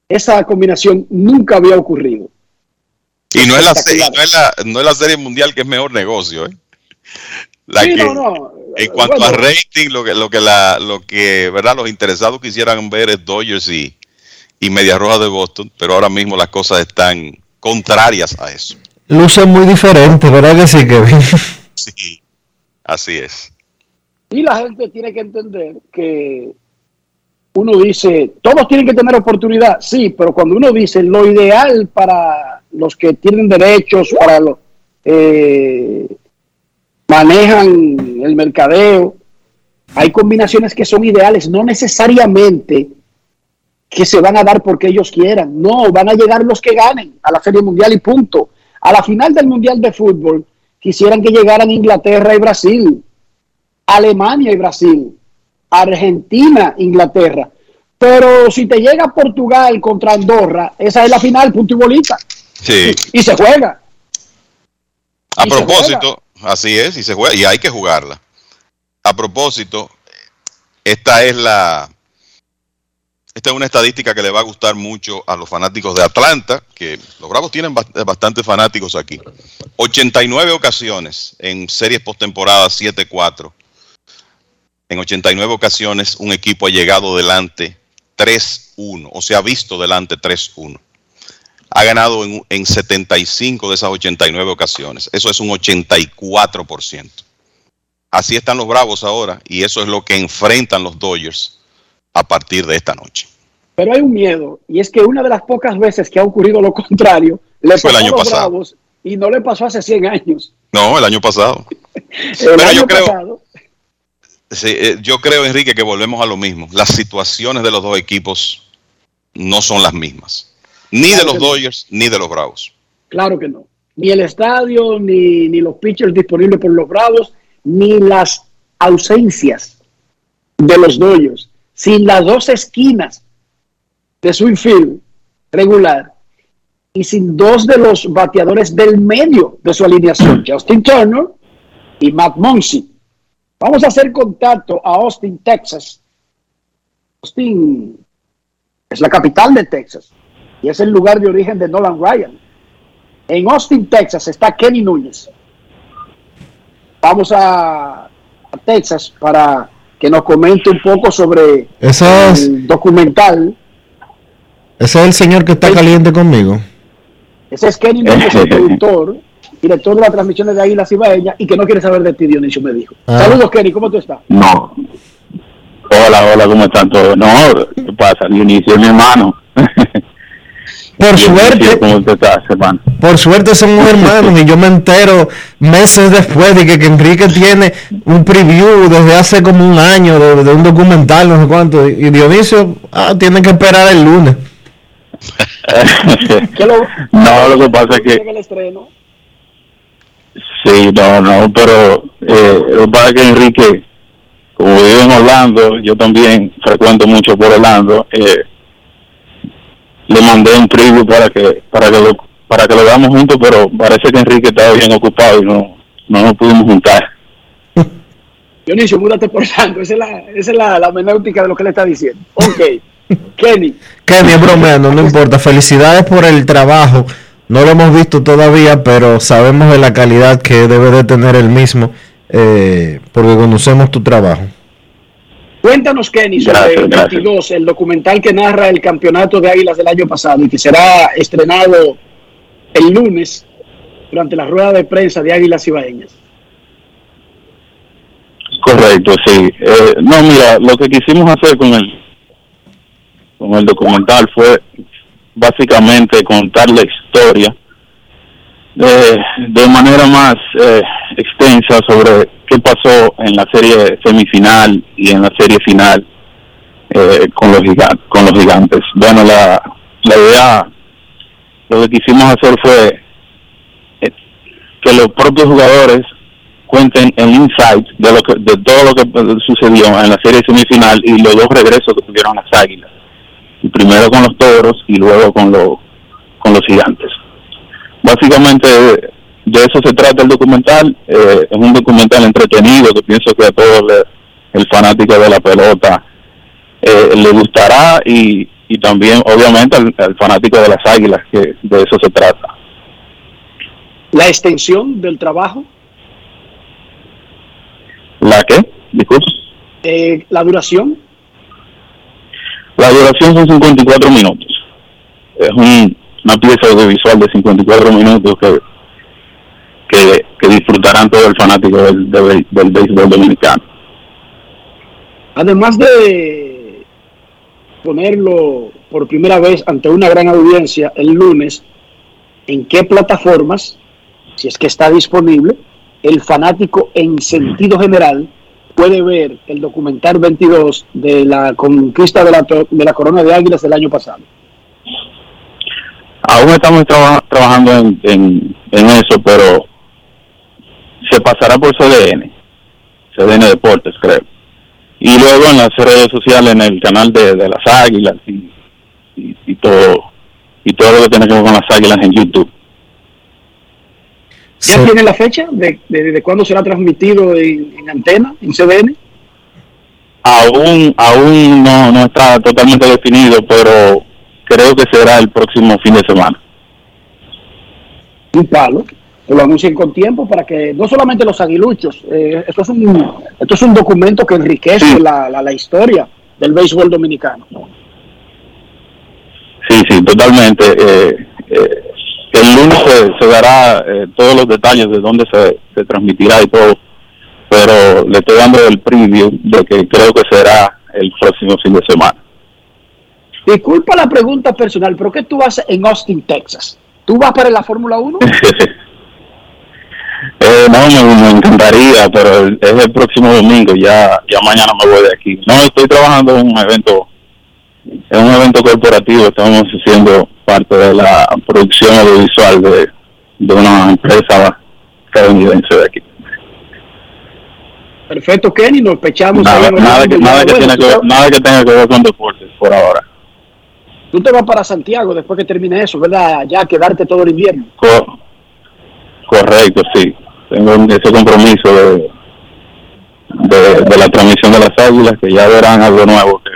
esa combinación nunca había ocurrido. Y no es la, serie, no es la, no es la serie mundial que es mejor negocio, ¿eh? La Sí, que, no, no. En cuanto Bueno. a rating, lo que, lo que, la, lo que verdad los interesados quisieran ver es Dodgers y, y Media Roja de Boston, pero ahora mismo las cosas están contrarias a eso. Luce muy diferente, ¿verdad que sí, Kevin? *laughs* Sí, así es. Y la gente tiene que entender que uno dice, todos tienen que tener oportunidad, sí, pero cuando uno dice lo ideal para los que tienen derechos, para los eh, manejan el mercadeo, hay combinaciones que son ideales, no necesariamente que se van a dar porque ellos quieran, no, van a llegar los que ganen a la Serie Mundial y punto. A la final del Mundial de Fútbol quisieran que llegaran Inglaterra y Brasil, Alemania y Brasil, Argentina, Inglaterra. Pero si te llega Portugal contra Andorra, esa es la final, punto y bolita. Sí. Y se juega. A Y propósito, así es, y se juega, y hay que jugarla. A propósito, esta es la esta es una estadística que le va a gustar mucho a los fanáticos de Atlanta, que los Bravos tienen bast- bastantes fanáticos aquí. 89 ocasiones en series postemporada 7-4. En 89 ocasiones un equipo ha llegado delante 3-1, o se ha visto delante 3-1 ha ganado en, en 75 de esas 89 ocasiones. Eso es un 84%. Así están los Bravos ahora y eso es lo que enfrentan los Dodgers a partir de esta noche. Pero hay un miedo, y es que una de las pocas veces que ha ocurrido lo *laughs* contrario, le Fue el pasó año a los pasado. Bravos y no le pasó hace 100 años. No, el año pasado. *laughs* El Pero año yo creo- pasado, Sí, eh, yo creo, Enrique, que volvemos a lo mismo. Las situaciones de los dos equipos no son las mismas. Ni de los no. Dodgers ni de los Bravos. claro que no. Ni el estadio, ni, ni los pitchers disponibles por los Bravos, ni las ausencias de los Dodgers, sin las dos esquinas de su infield regular y sin dos de los bateadores del medio de su alineación, Justin Turner y Matt Monsi. Vamos a hacer contacto a Austin, Texas. Austin es la capital de Texas y es el lugar de origen de Nolan Ryan. En Austin, Texas está Kenny Núñez. Vamos a, a Texas para que nos comente un poco sobre Eso es- el documental. Ese es el señor que está caliente conmigo. Ese es Kenny Méndez, el productor, director de las transmisiones de Águilas Ibaeñas y que no quiere saber de ti, Dionisio me dijo. Ah. Saludos, Kenny, ¿cómo tú estás? No. Hola, hola, ¿cómo están todos? No, ¿qué pasa? Dionisio es mi hermano. *laughs* Por suerte, por suerte somos hermanos y yo me entero meses después de que, que Enrique tiene un preview desde hace como un año de, de un documental, no sé cuánto. Y Dionisio, ah, tiene que esperar el lunes. *laughs* No, lo que pasa es que... Sí, no, no, pero eh, lo que pasa es que Enrique, como vive en Orlando, yo también frecuento mucho por Orlando, eh, le mandé un preview para que para que lo para que lo veamos juntos, pero parece que Enrique estaba bien ocupado y no, no nos pudimos juntar. *laughs* Dionisio, múdate por santo. Esa es la, esa es la, la de lo que le está diciendo. Ok. *laughs* Kenny, Kenny es bromeando, no importa. Felicidades por el trabajo. No lo hemos visto todavía, pero sabemos de la calidad que debe de tener el mismo, eh, porque conocemos tu trabajo. Cuéntanos, Kenny, sobre Gracias, gracias. 22, el documental que narra el campeonato de Águilas del año pasado y que será estrenado el lunes durante la rueda de prensa de Águilas Ibaeñas. Correcto, sí. Eh, no, mira, lo que quisimos hacer con el con el documental fue básicamente contar la historia de manera más eh, extensa sobre qué pasó en la serie semifinal y en la serie final eh, con los gigantes, con los gigantes. Bueno, la, la idea, lo que quisimos hacer fue eh, que los propios jugadores cuenten el insight de lo que de todo lo que sucedió en la serie semifinal y los dos regresos que tuvieron las águilas primero con los toros y luego con los con los gigantes básicamente de eso se trata el documental. Eh, es un documental entretenido que pienso que a todo le- el fanático de la pelota eh, le gustará y, y también obviamente al, al fanático de las águilas que de eso se trata. La extensión del trabajo, la que disculpe. Eh, la duración, La duración son 54 minutos. Es un- una pieza audiovisual de 54 minutos que, que, que disfrutarán todo el fanático del, del, del béisbol dominicano. además de ponerlo por primera vez ante una gran audiencia el lunes, ¿en qué plataformas, si es que está disponible, el fanático en sentido general puede ver el documental 22 de la conquista de la, de la corona de águilas del año pasado? Aún estamos traba- trabajando en, en, en eso, pero se pasará por CDN, CDN Deportes, creo. Y luego en las redes sociales, en el canal de, de las águilas y, y, y todo y todo lo que tiene que ver con las águilas en YouTube. ¿Ya tiene la fecha de, de, de cuándo será transmitido en, en antena, en CDN? aún aún no, no está totalmente definido, pero creo que será el próximo fin de semana. un palo, que lo anuncien con tiempo para que no solamente los aguiluchos, eh, esto, es un, esto es un documento que enriquece la, la, la historia del béisbol dominicano. Sí, sí, totalmente. Eh, eh, el lunes se, se dará todos los detalles de dónde se, se transmitirá y todo, pero le estoy dando el preview de que creo que será el próximo fin de semana. Disculpa la pregunta personal, pero ¿qué tú haces en Austin, Texas? ¿Tú vas para la Fórmula 1? *laughs* Eh, no, me, me encantaría, pero es el próximo domingo, ya ya mañana me voy de aquí. No, estoy trabajando en un evento, en un evento corporativo, estamos haciendo parte de la producción audiovisual de, de una empresa estadounidense de aquí. Perfecto, Kenny, nos pechamos. Nada, nada, que, ver, nada que tenga que ver con deportes por ahora. Tú te vas para Santiago después que termine eso, ¿verdad? Ya quedarte todo el invierno. Co- correcto, sí. Tengo ese compromiso de, de, de la transmisión de las águilas, que ya verán algo nuevo que,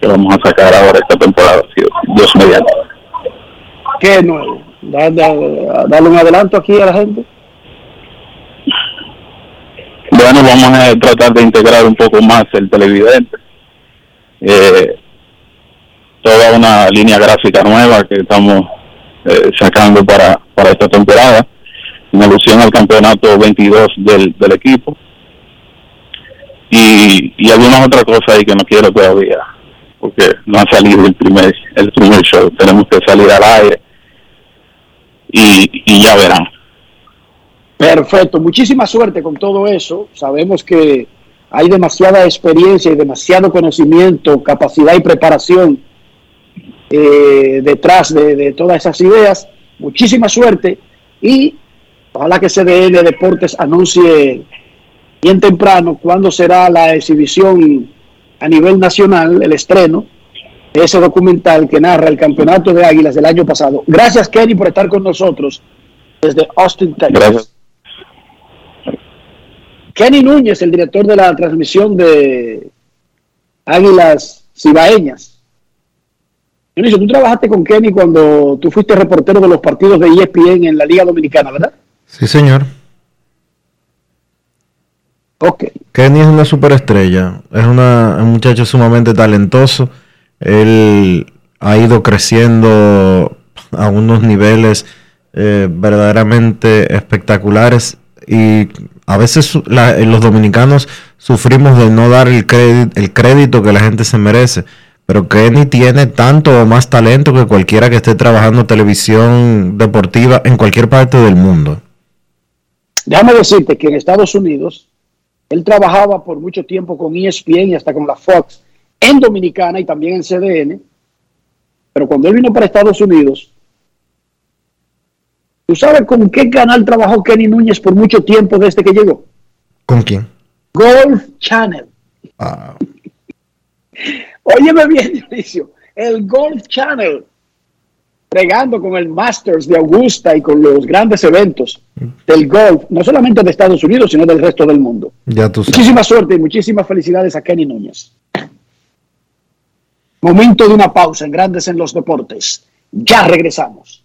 que vamos a sacar ahora esta temporada, si Dios mediante. ¿Qué nuevo? Da- da- Darle un adelanto aquí a la gente. Bueno, vamos a tratar de integrar un poco más el televidente. Eh, toda una línea gráfica nueva que estamos eh, sacando para, para esta temporada, en alusión al campeonato 22 del, del equipo. Y, y algunas otras cosas ahí que no quiero todavía, porque no ha salido el primer, el primer show. Tenemos que salir al aire y, y ya verán. Perfecto, muchísima suerte con todo eso. Sabemos que hay demasiada experiencia y demasiado conocimiento, capacidad y preparación eh, detrás de, de, todas esas ideas. Muchísima suerte y ojalá que CDN Deportes anuncie bien temprano cuándo será la exhibición a nivel nacional, el estreno de ese documental que narra el campeonato de Águilas del año pasado. Gracias Kenny por estar con nosotros desde Austin, Texas. Gracias. Kenny Núñez, el director de la transmisión de Águilas Cibaeñas. Dionisio, tú trabajaste con Kenny cuando tú fuiste reportero de los partidos de ESPN en la Liga Dominicana, ¿verdad? Sí, señor. Ok. Kenny es una superestrella, es una, un muchacho sumamente talentoso. Él ha ido creciendo a unos niveles eh, verdaderamente espectaculares y a veces la, los dominicanos sufrimos de no dar el crédito, el crédito que la gente se merece. Pero Kenny tiene tanto o más talento que cualquiera que esté trabajando televisión deportiva en cualquier parte del mundo. Déjame decirte que en Estados Unidos él trabajaba por mucho tiempo con ESPN y hasta con la Fox en Dominicana y también en CDN. Pero cuando él vino para Estados Unidos, ¿Tú sabes con qué canal trabajó Kenny Núñez por mucho tiempo desde que llegó? ¿Con quién? Golf Channel. Ah. Óyeme bien, *laughs* Dionisio. El Golf Channel. Pregando con el Masters de Augusta y con los grandes eventos del golf, no solamente de Estados Unidos, sino del resto del mundo. Ya tú sabes. Muchísima suerte y muchísimas felicidades a Kenny Núñez. *coughs* Momento de una pausa en Grandes en los Deportes. Ya regresamos.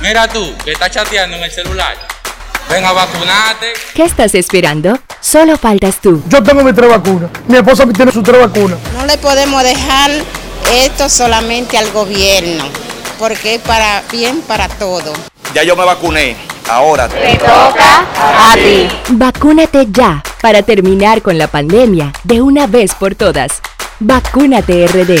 Mira tú, que estás chateando en el celular. Ven a vacunarte. ¿Qué estás esperando? Solo faltas tú. Yo tengo mi tres vacunas. Mi esposa tiene su tres vacunas. No le podemos dejar esto solamente al gobierno, porque es para bien para todo. Ya yo me vacuné. Ahora te toca a ti. Vacúnate ya para terminar con la pandemia de una vez por todas. Vacúnate RD.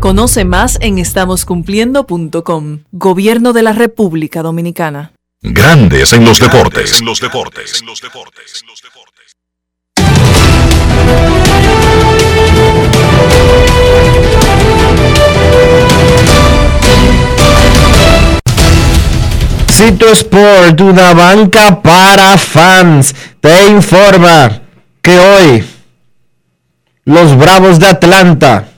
Conoce más en estamoscumpliendo.com. Gobierno de la República Dominicana. Grandes en los deportes. Cito Sport, una banca para fans, te informa que hoy los Bravos de Atlanta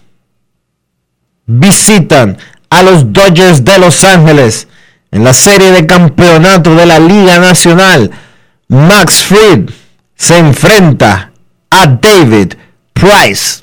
visitan a los Dodgers de Los Ángeles en la serie de campeonato de la Liga Nacional. Max Fried se enfrenta a David Price.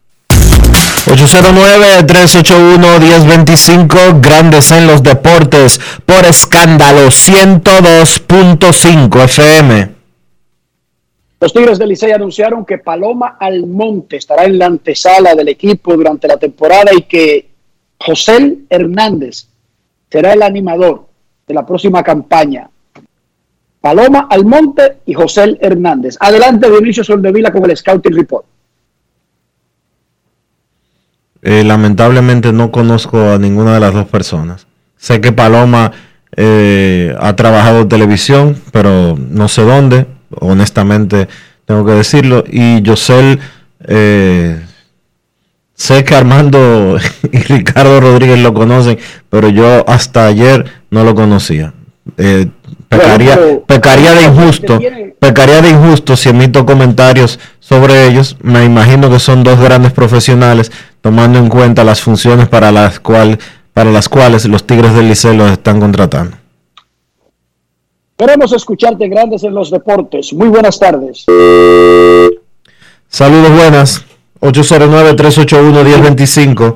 809-381-1025, Grandes en los Deportes, por escándalo 102.5 FM. Los Tigres del Licey anunciaron que Paloma Almonte estará en la antesala del equipo durante la temporada y que José Hernández será el animador de la próxima campaña. Paloma Almonte y José Hernández. Adelante, Dionisio Soldevila con el Scouting Report. Eh, lamentablemente no conozco a ninguna de las dos personas. Sé que Paloma eh, ha trabajado en televisión, pero no sé dónde honestamente tengo que decirlo. Y Yosel, eh, sé que Armando *laughs* y Ricardo Rodríguez lo conocen, pero yo hasta ayer no lo conocía. Eh, pecaría, pecaría de injusto, pecaría de injusto si emito comentarios sobre ellos. Me imagino que son dos grandes profesionales, tomando en cuenta las funciones para las, cual, para las cuales los Tigres del Liceo los están contratando. Queremos escucharte grandes en los deportes. Muy buenas tardes. Saludos buenas. 809-381-1025.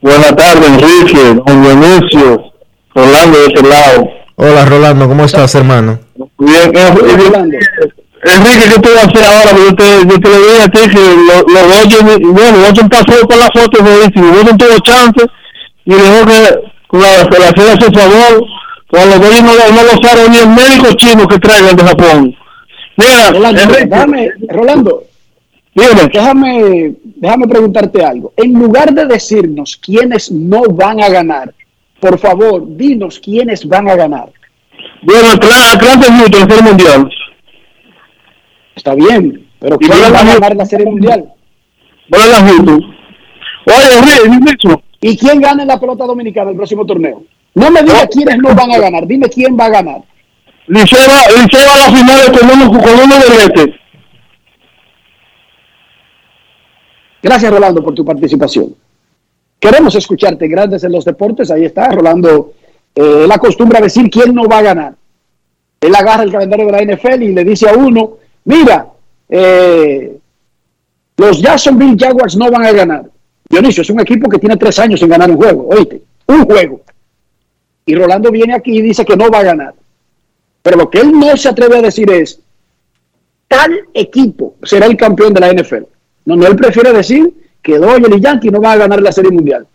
Buenas tardes, Enrique, don Dionisio, Rolando de este lado. Hola, Rolando, ¿cómo estás, hermano? Bien, eh, Rolando. Enrique, ¿qué te voy a hacer ahora? Yo te, yo te lo dije a ti que los lo Dodgers, bueno, Dodgers pasó por la foto, buenísimo. Dodgers tuvo chance y dejó que con la, la a su favor cuando voy no, no lo sabe ni el médico chino que traigan de Japón. Mira, Rolando, déjame, Rolando déjame, déjame preguntarte algo. En lugar de decirnos quiénes no van a ganar, por favor, dinos quiénes van a ganar. Bueno, Atlanta es Serie Mundial. Está bien, pero ¿quién va a ganar la Serie Mundial? Oye, ¿Y quién gana en la pelota dominicana el próximo torneo? No me digas quiénes no van a ganar, dime quién va a ganar. Liceo va, a la final con uno, con uno de este. Gracias, Rolando, por tu participación. Queremos escucharte, Grandes en los Deportes. Ahí está, Rolando. Eh, la costumbre a decir quién no va a ganar. Él agarra el calendario de la NFL y le dice a uno, mira, eh, los Jacksonville Jaguars no van a ganar. Dionisio, es un equipo que tiene tres años sin ganar un juego, oíste, un juego. Y Rolando viene aquí y dice que no va a ganar. Pero lo que él no se atreve a decir es, tal equipo será el campeón de la NFL. No, no, él prefiere decir que Dodgers y Yankee no van a ganar la Serie Mundial.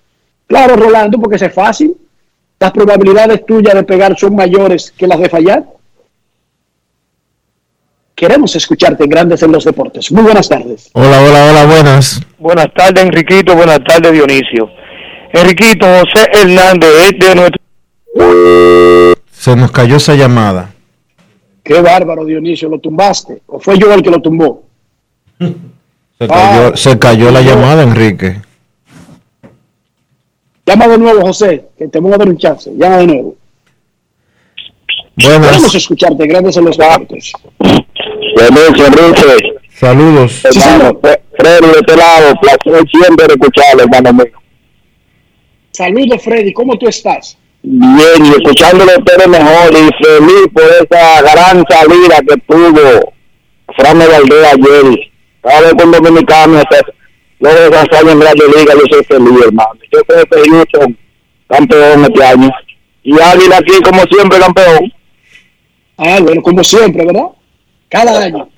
Claro, Rolando, porque es fácil. Las probabilidades tuyas de pegar son mayores que las de fallar. Queremos escucharte en Grandes en los Deportes. Muy buenas tardes. Hola, hola, hola, buenas. Buenas tardes, Enriquito. Buenas tardes, Dionisio. Enriquito José Hernández es de nuestro se nos cayó esa llamada. Qué bárbaro, Dionisio, ¿lo tumbaste? ¿O fue yo el que lo tumbó? Se cayó, la llamada, Enrique. Llama de nuevo, José, que te voy a dar un chance. Llama de nuevo. Buenas. Queremos escucharte, grandes en los deportes. Saludos. Hermano, Freddy de este lado, placer siempre escucharlo, hermano mío. Saludos, Freddy, ¿cómo tú estás? bien y escuchándolo todo mejor y feliz por esa gran salida que tuvo Fran Valdez ayer. Cada vez con Dominicano luego de esa en la Liga, yo soy feliz, hermano. Yo creo que Houston campeón este año. Y Águila aquí, como siempre, campeón. Ah, bueno, como siempre, ¿verdad? Cada año.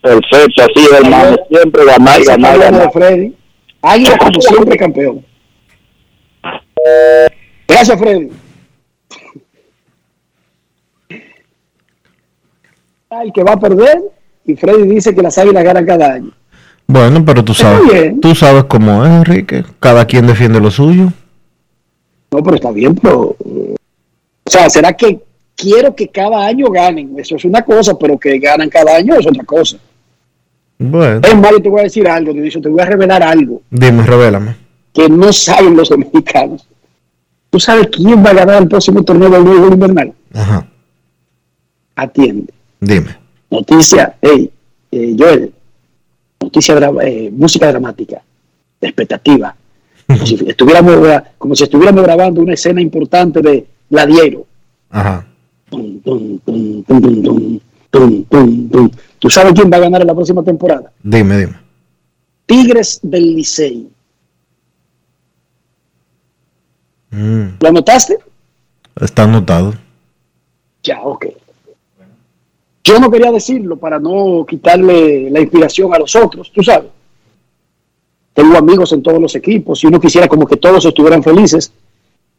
Perfecto, así, hermano. Siempre ganar, ganar, ganar. Freddy. Águila, como siempre, campeón. Gracias, Freddy. El que va a perder y Freddy dice que las águilas ganan cada año. Bueno, pero tú sabes, bien. tú sabes cómo es, Enrique. Cada quien defiende lo suyo. No, pero está bien, pero. O sea, ¿será que quiero que cada año ganen? Eso es una cosa, pero que ganan cada año es otra cosa. Bueno, Es más, yo te voy a decir algo, Dionisio, te voy a revelar algo dime, revélame. que no saben los dominicanos. ¿Tú sabes quién va a ganar el próximo torneo del béisbol invernal? Ajá, Atiende. dime. Noticia, hey, eh, Joel, noticia, eh, música dramática, de expectativa. Como si, *laughs* estuviéramos, como si estuviéramos grabando una escena importante de Gladiero. Ajá. ¿Tú sabes quién va a ganar en la próxima temporada? Dime, dime. Tigres del Licey. Mm. ¿Lo anotaste? Está anotado. Ya, ok. Yo no quería decirlo para no quitarle la inspiración a los otros, tú sabes. Tengo amigos en todos los equipos y uno quisiera como que todos estuvieran felices,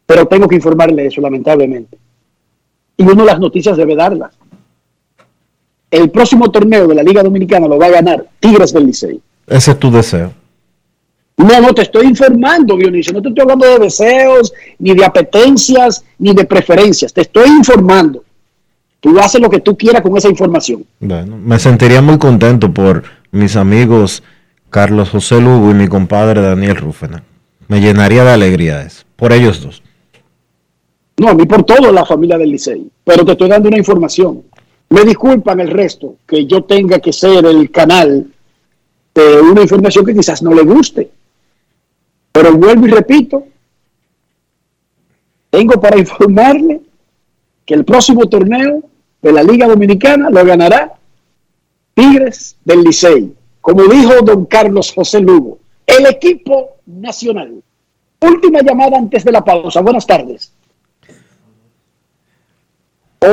pero tengo que informarle eso, lamentablemente. Y uno las noticias debe darlas. El próximo torneo de la Liga Dominicana lo va a ganar Tigres del Licey. Ese es tu deseo. No, no, te estoy informando, Dionisio. No te estoy hablando de deseos, ni de apetencias, ni de preferencias. Te estoy informando. Tú haces lo que tú quieras con esa información. Bueno, me sentiría muy contento por mis amigos Carlos José Lugo y mi compadre Daniel Rúfena. Me llenaría de alegría eso. Por ellos dos. No, a por todo la familia del Licey. Pero te estoy dando una información. Me disculpan el resto que yo tenga que ser el canal de una información que quizás no le guste. Pero vuelvo y repito, tengo para *laughs* informarle que el próximo torneo de la Liga Dominicana lo ganará Tigres del Licey. Como dijo don Carlos José Lugo, el equipo nacional. Última llamada antes de la pausa. Buenas tardes.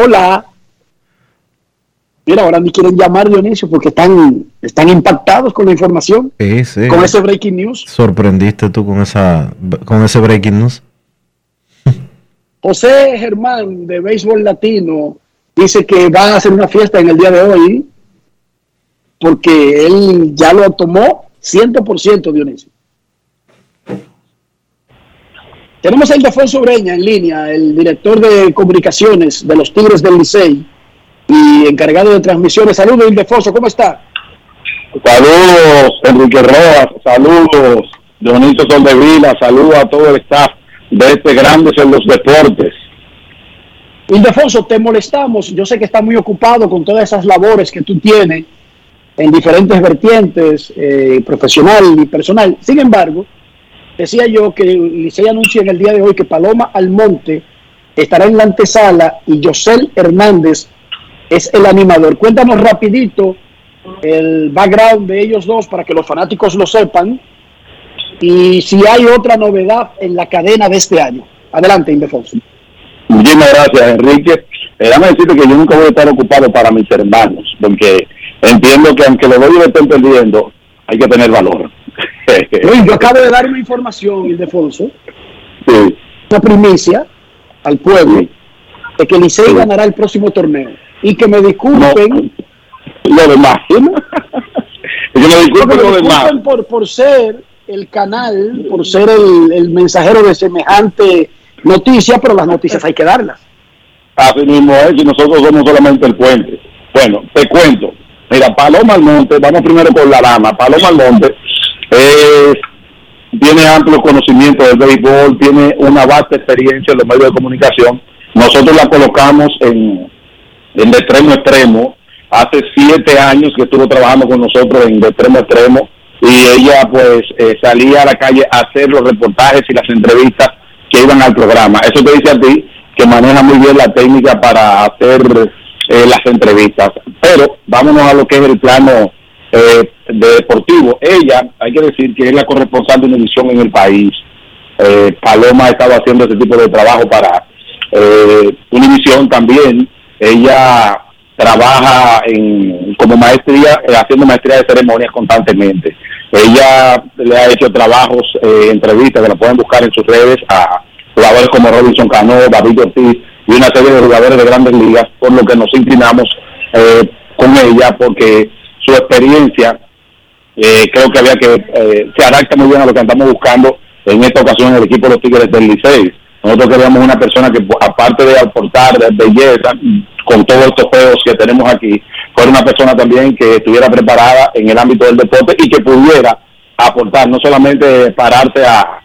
Hola. Mira, ahora ni quieren llamar Dionisio porque están, están impactados con la información, Sí, sí. con ese breaking news. Sorprendiste tú con esa con ese breaking news. José Germán de Béisbol Latino dice que va a hacer una fiesta en el día de hoy porque él ya lo tomó 100% Dionisio. Tenemos a Ildefonso Breña en línea, el director de comunicaciones de los Tigres del Licey y encargado de transmisiones. Saludos, Ildefonso, ¿cómo está? Saludos, Enrique Rojas, saludos, Dionisio Soldevila, saludos a todo el staff de este Grandes en los Deportes. Ildefonso, te molestamos. Yo sé que está muy ocupado con todas esas labores que tú tienes en diferentes vertientes, eh, profesional y personal. Sin embargo, decía yo que Licey anuncia en el día de hoy que Paloma Almonte estará en la antesala y Yosel Hernández es el animador. Cuéntanos rapidito el background de ellos dos para que los fanáticos lo sepan y si hay otra novedad en la cadena de este año. Adelante, Ildefonso. Muchísimas gracias, Enrique. Eh, decirte que yo nunca voy a estar ocupado para mis hermanos, porque entiendo que aunque los doy estén perdiendo, hay que tener valor. Luis, yo *laughs* acabo de dar una información, Ildefonso, Sí. una primicia al pueblo de que Licey ganará el próximo torneo. Y que me disculpen, Lo demás. *laughs* que me disculpen me lo demás. disculpen por, por ser el canal, por ser el, el mensajero de semejante noticia, pero las noticias hay que darlas. Así mismo es, y nosotros somos solamente el puente. Bueno, te cuento. Mira, Paloma Almonte, vamos primero con la dama. Paloma Almonte es, tiene amplio conocimiento del béisbol, tiene una vasta experiencia en los medios de comunicación. Nosotros la colocamos en, en de extremo extremo. Hace siete años que estuvo trabajando con nosotros en de extremo extremo y ella pues eh, salía a la calle a hacer los reportajes y las entrevistas que iban al programa. Eso te dice a ti que maneja muy bien la técnica para hacer eh, las entrevistas. Pero vámonos a lo que es el plano eh, de deportivo. Ella, hay que decir que es la corresponsal de Univisión en el país. Eh, Paloma ha estado haciendo ese tipo de trabajo para eh, Univisión también. Ella trabaja en, como maestría, eh, haciendo maestría de ceremonias constantemente. Ella le ha hecho trabajos, eh, entrevistas que la pueden buscar en sus redes a jugadores como Robinson Cano, David Ortiz y una serie de jugadores de grandes ligas, por lo que nos inclinamos eh, con ella porque su experiencia eh, creo que había que, eh, se adapta muy bien a lo que andamos buscando en esta ocasión el equipo de los Tigres del Licey. Nosotros queríamos una persona que, aparte de aportar belleza, con todos estos juegos que tenemos aquí, fuera una persona también que estuviera preparada en el ámbito del deporte y que pudiera aportar, no solamente pararse a,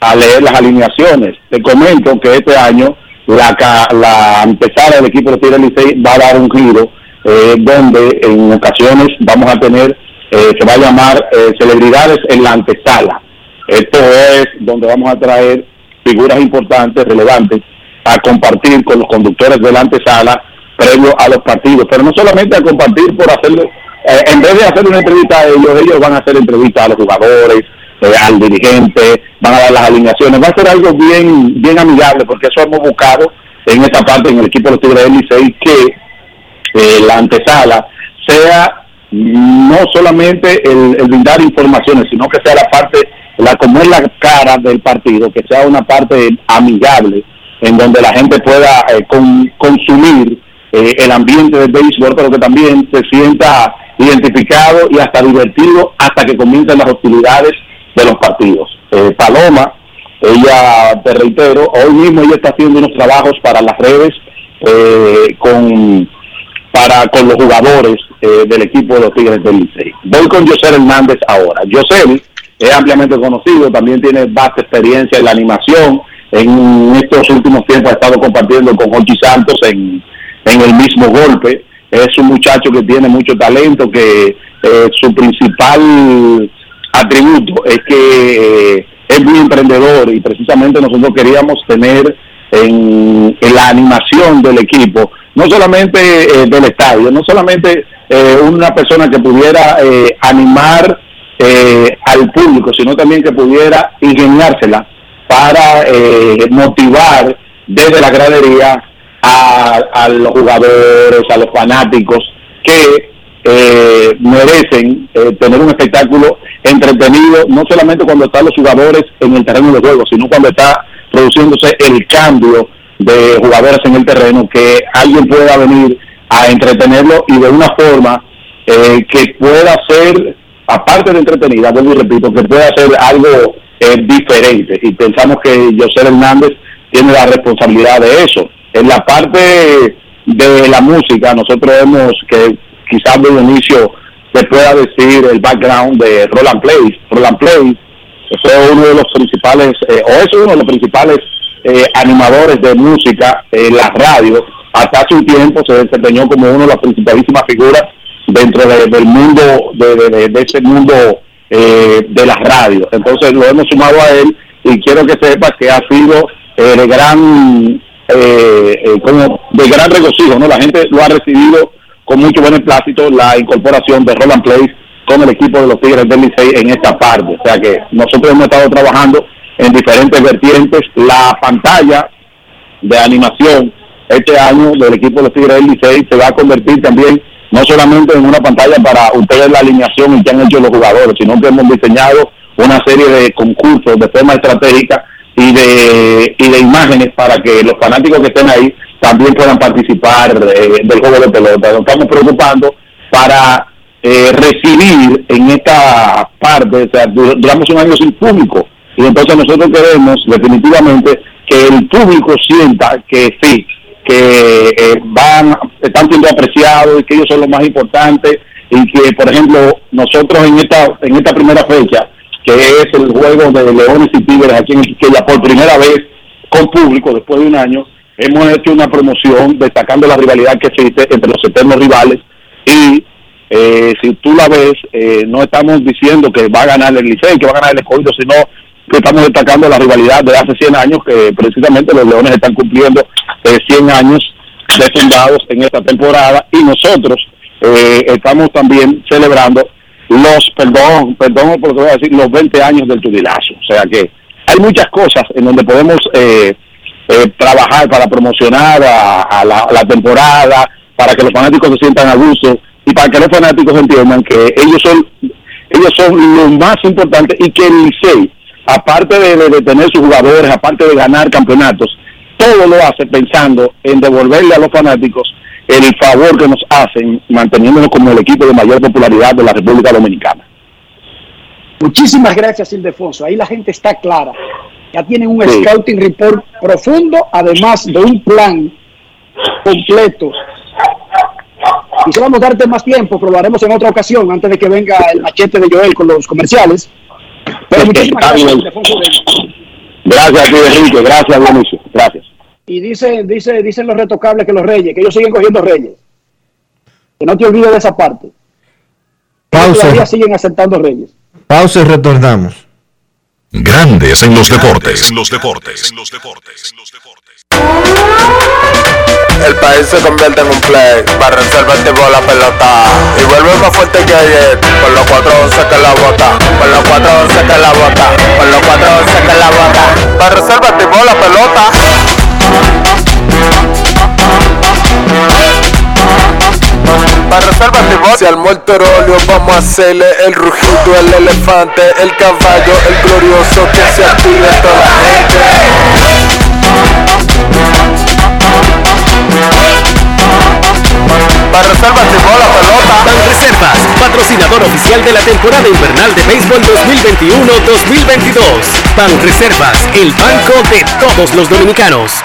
a leer las alineaciones. Te comento que este año la, la antesala del equipo de Tigres Licey va a dar un giro eh, donde en ocasiones vamos a tener, eh, se va a llamar eh, celebridades en la antesala. Esto es donde vamos a traer figuras importantes, relevantes, a compartir con los conductores de la antesala previo a los partidos, pero no solamente a compartir por hacerlo, eh, en vez de hacer una entrevista a ellos, ellos van a hacer entrevistas a los jugadores, eh, al dirigente, van a dar las alineaciones, va a ser algo bien bien amigable, porque eso hemos buscado en esta parte, en el equipo de los Tigres del Licey, que eh, la antesala sea no solamente el, brindar informaciones, sino que sea la parte, la como es la cara del partido, que sea una parte amigable, en donde la gente pueda consumir eh, el ambiente del béisbol, pero que también se sienta identificado y hasta divertido hasta que comiencen las hostilidades de los partidos. Eh, Paloma, ella, te reitero, hoy mismo ella está haciendo unos trabajos para las redes eh, con para con los jugadores del equipo de los Tigres del Licey. Voy con José Hernández ahora. José es ampliamente conocido, también tiene vasta experiencia en la animación. En estos últimos tiempos ha estado compartiendo con Jorge Santos en en el mismo golpe. Es un muchacho que tiene mucho talento, que eh, su principal atributo es que eh, es muy emprendedor y precisamente nosotros queríamos tener en, la animación del equipo, no solamente eh, del estadio, no solamente una persona que pudiera animar al público, sino también que pudiera ingeniársela para motivar desde la gradería a, los jugadores, a los fanáticos que eh, merecen eh, tener un espectáculo entretenido, no solamente cuando están los jugadores en el terreno de juego, sino cuando está produciéndose el cambio de jugadores en el terreno, que alguien pueda venir a entretenerlo y de una forma eh, que pueda ser, aparte de entretenida, vuelvo y repito, que pueda ser algo diferente. Y pensamos que José Hernández tiene la responsabilidad de eso. En la parte de la música, nosotros vemos que quizás de inicio se pueda decir el background de Roland Place. Roland Place fue uno de los principales, eh, o es uno de los principales eh, animadores de música en la radio. Hasta hace un tiempo se desempeñó como una de las principalísimas figuras dentro del mundo, de, de, ese mundo eh, de las radios. Entonces lo hemos sumado a él y quiero que sepa que ha sido de gran eh, eh, como de gran regocijo, ¿no? La gente lo ha recibido con mucho beneplácito la incorporación de Roland Place con el equipo de los Tigres del Licey en esta parte. O sea que nosotros hemos estado trabajando en diferentes vertientes. La pantalla de animación este año del equipo de los Tigres del Licey se va a convertir también no solamente en una pantalla para ustedes la alineación y que han hecho los jugadores, sino que hemos diseñado una serie de concursos de forma estratégica y de, y de imágenes para que los fanáticos que estén ahí también puedan participar eh, del juego de pelota. Nos estamos preocupando para eh, recibir en esta parte, o sea, duramos un año sin público y entonces nosotros queremos definitivamente que el público sienta que sí, que eh, van, están siendo apreciados y que ellos son los más importantes y que, por ejemplo, nosotros en esta, en esta primera fecha que es el juego de Leones y Tigres aquí en por primera vez con público después de un año. Hemos hecho una promoción destacando la rivalidad que existe entre los eternos rivales y eh, si tú la ves, eh, no estamos diciendo que va a ganar el Licey, que va a ganar el Escogido, sino que estamos destacando la rivalidad de hace 100 años, que precisamente los Leones están cumpliendo eh, 100 años de fundados en esta temporada y nosotros eh, estamos también celebrando los, perdón, perdón por lo que voy a decir, los 20 años del tudilazo. O sea que hay muchas cosas en donde podemos eh, eh, trabajar para promocionar a, la, temporada, para que los fanáticos se sientan a gusto y para que los fanáticos entiendan que ellos son ellos son lo más importante y que el Licey, aparte de, de, tener sus jugadores, aparte de ganar campeonatos, todo lo hace pensando en devolverle a los fanáticos el favor que nos hacen manteniéndonos como el equipo de mayor popularidad de la República Dominicana. Muchísimas gracias, Ildefonso. Ahí la gente está clara. Ya tienen un scouting report profundo, además de un plan completo. Quisiéramos darte más tiempo, pero lo haremos en otra ocasión, antes de que venga el machete de Joel con los comerciales. Pero muchísimas gracias. Gracias, tío Enrique. Gracias, Dionisio. Gracias. Y dice, dice, dicen los retocables que los reyes, que ellos siguen cogiendo reyes. Que no te olvides de esa parte. Pausa. Todavía siguen aceptando reyes. Pausa y retornamos. Grandes en los deportes. En los deportes. En los deportes. El país se convierte en un play para el tipo la pelota y vuelve más fuerte que ayer con los 411 que la bota, con los 411 que la bota, con los 411 que la bota, para el tipo la pelota. Para reservar Si al morterolio vamos a hacerle el rugido, el elefante, el caballo, el glorioso que se active toda la gente. Reservar tipo la pelota. Reservas, patrocinador oficial de la temporada invernal de béisbol 2021-2022. Pan Reservas, el banco de todos los dominicanos.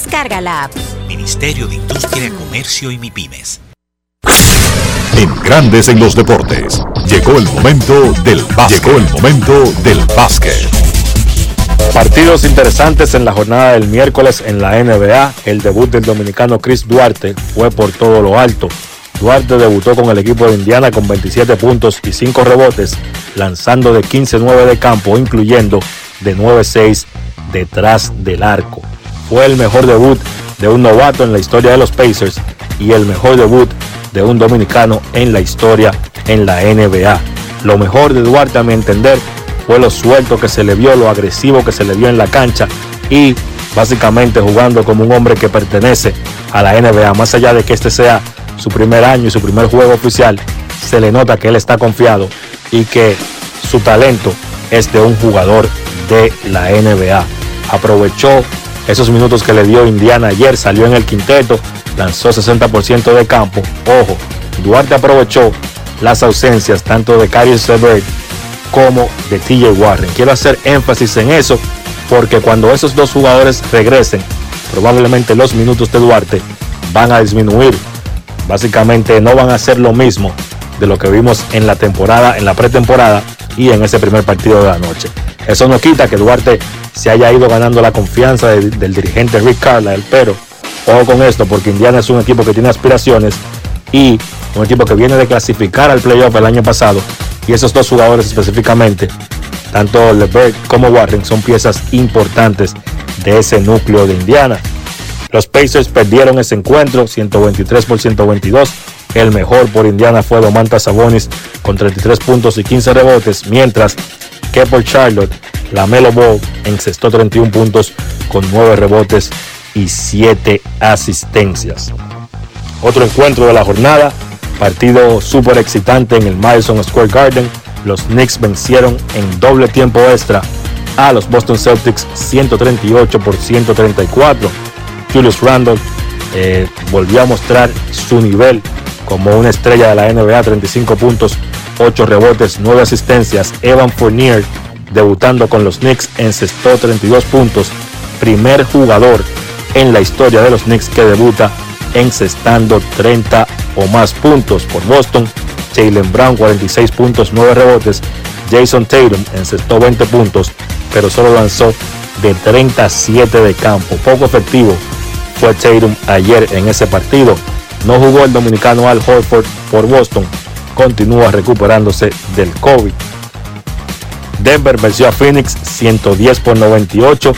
la app. Ministerio de Industria, Comercio y MIPIMES. En Grandes en los deportes. Llegó el momento del básquet. Llegó el momento del básquet. Partidos interesantes en la jornada del miércoles en la NBA. El debut del dominicano Chris Duarte fue por todo lo alto. Duarte debutó con el equipo de Indiana con 27 puntos y 5 rebotes, lanzando de 15-9 de campo, incluyendo de 9-6 detrás del arco. Fue el mejor debut de un novato en la historia de los Pacers y el mejor debut de un dominicano en la historia en la NBA. Lo mejor de Duarte, a mi entender, fue lo suelto que se le vio, lo agresivo que se le vio en la cancha y básicamente jugando como un hombre que pertenece a la NBA. Más allá de que este sea su primer año y su primer juego oficial, se le nota que él está confiado y que su talento es de un jugador de la NBA. Aprovechó esos minutos que le dio Indiana ayer, salió en el quinteto, lanzó 60% de campo. Ojo, Duarte aprovechó las ausencias tanto de Caris Levert como de TJ Warren. Quiero hacer énfasis en eso porque cuando esos dos jugadores regresen, probablemente los minutos de Duarte van a disminuir. Básicamente no van a ser lo mismo de lo que vimos en la temporada, en la pretemporada y en ese primer partido de la noche. Eso no quita que Duarte se haya ido ganando la confianza de, del dirigente Rick Carlisle, pero ojo con esto, porque Indiana es un equipo que tiene aspiraciones y un equipo que viene de clasificar al playoff el año pasado. Y esos dos jugadores específicamente, tanto LeVert como Warren, son piezas importantes de ese núcleo de Indiana. Los Pacers perdieron ese encuentro 123 por 122. El mejor por Indiana fue Domantas Sabonis con 33 puntos y 15 rebotes, mientras que por Charlotte, la Melo Ball encestó 31 puntos con 9 rebotes y 7 asistencias. Otro encuentro de la jornada, partido súper excitante en el Madison Square Garden. Los Knicks vencieron en doble tiempo extra a los Boston Celtics 138 por 134. Julius Randle eh, volvió a mostrar su nivel como una estrella de la NBA, 35 puntos, 8 rebotes, 9 asistencias. Evan Fournier, debutando con los Knicks, encestó 32 puntos, primer jugador en la historia de los Knicks que debuta encestando 30 o más puntos por Boston. Jalen Brown 46 puntos, 9 rebotes. Jason Tatum encestó 20 puntos, pero solo lanzó de 37 de campo. Poco efectivo fue Tatum ayer en ese partido. No jugó el dominicano Al Horford por Boston. Continúa recuperándose del COVID. Denver venció a Phoenix 110 por 98.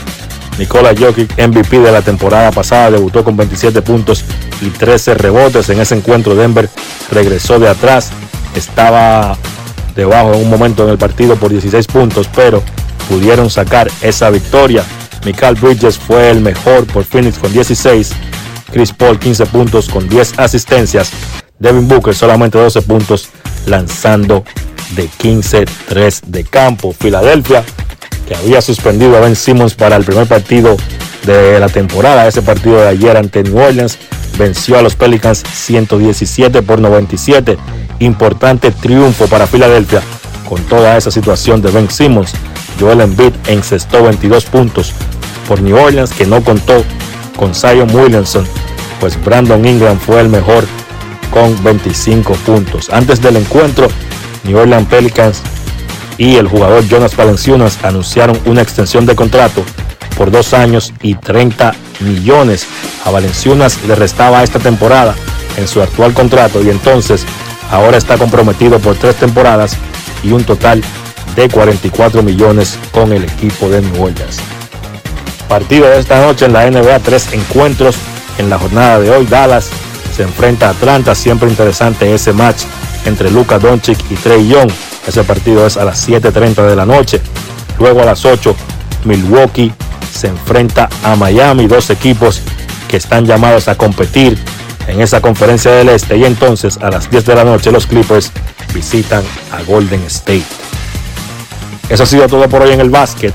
Nikola Jokic, MVP de la temporada pasada, debutó con 27 puntos y 13 rebotes. En ese encuentro Denver regresó de atrás. Estaba debajo en un momento en el partido por 16 puntos, pero pudieron sacar esa victoria. Michael Bridges fue el mejor por Phoenix con 16. Chris Paul 15 puntos con 10 asistencias. Devin Booker solamente 12 puntos lanzando de 15-3 de campo. Filadelfia, que había suspendido a Ben Simmons para el primer partido de la temporada. Ese partido de ayer ante New Orleans venció a los Pelicans 117 por 97. Importante triunfo para Filadelfia con toda esa situación de Ben Simmons. Joel Embiid encestó 22 puntos por New Orleans que no contó con Zion Williamson, pues Brandon Ingram fue el mejor con 25 puntos. Antes del encuentro, New Orleans Pelicans y el jugador Jonas Valenciunas anunciaron una extensión de contrato por dos años y 30 millones. A Valenciunas le restaba esta temporada en su actual contrato y entonces ahora está comprometido por tres temporadas y un total de 44 millones con el equipo de New Orleans. Partido de esta noche en la NBA, tres encuentros en la jornada de hoy. Dallas se enfrenta a Atlanta, siempre interesante ese match entre Luka Doncic y Trey Young. Ese partido es a las 7.30 de la noche. Luego a las 8, Milwaukee se enfrenta a Miami, dos equipos que están llamados a competir en esa conferencia del este. Y entonces a las 10 de la noche los Clippers visitan a Golden State. Eso ha sido todo por hoy en el básquet.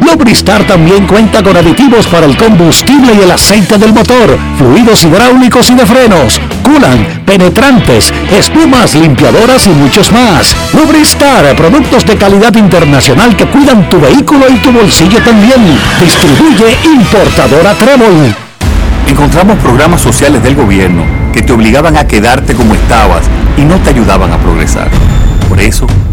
Lubristar también cuenta con aditivos para el combustible y el aceite del motor fluidos hidráulicos y de frenos, culan, penetrantes, espumas, limpiadoras y muchos más. Lubristar, productos de calidad internacional que cuidan tu vehículo y tu bolsillo también. Distribuye importadora Trébol. Encontramos programas sociales del gobierno que te obligaban a quedarte como estabas y no te ayudaban a progresar. Por eso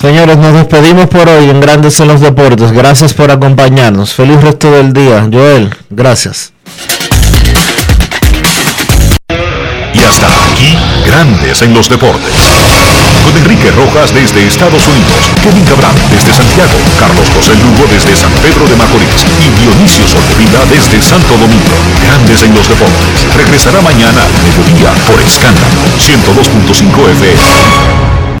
Señores, nos despedimos por hoy en Grandes en los Deportes. Gracias por acompañarnos. Feliz resto del día. Joel, gracias. hasta aquí, Grandes en los Deportes. Con Enrique Rojas desde Estados Unidos, Kevin Cabral desde Santiago, Carlos José Lugo desde San Pedro de Macorís y Dionisio Solterida desde Santo Domingo. Grandes en los Deportes. Regresará mañana al mediodía por Escándalo 102.5 FM.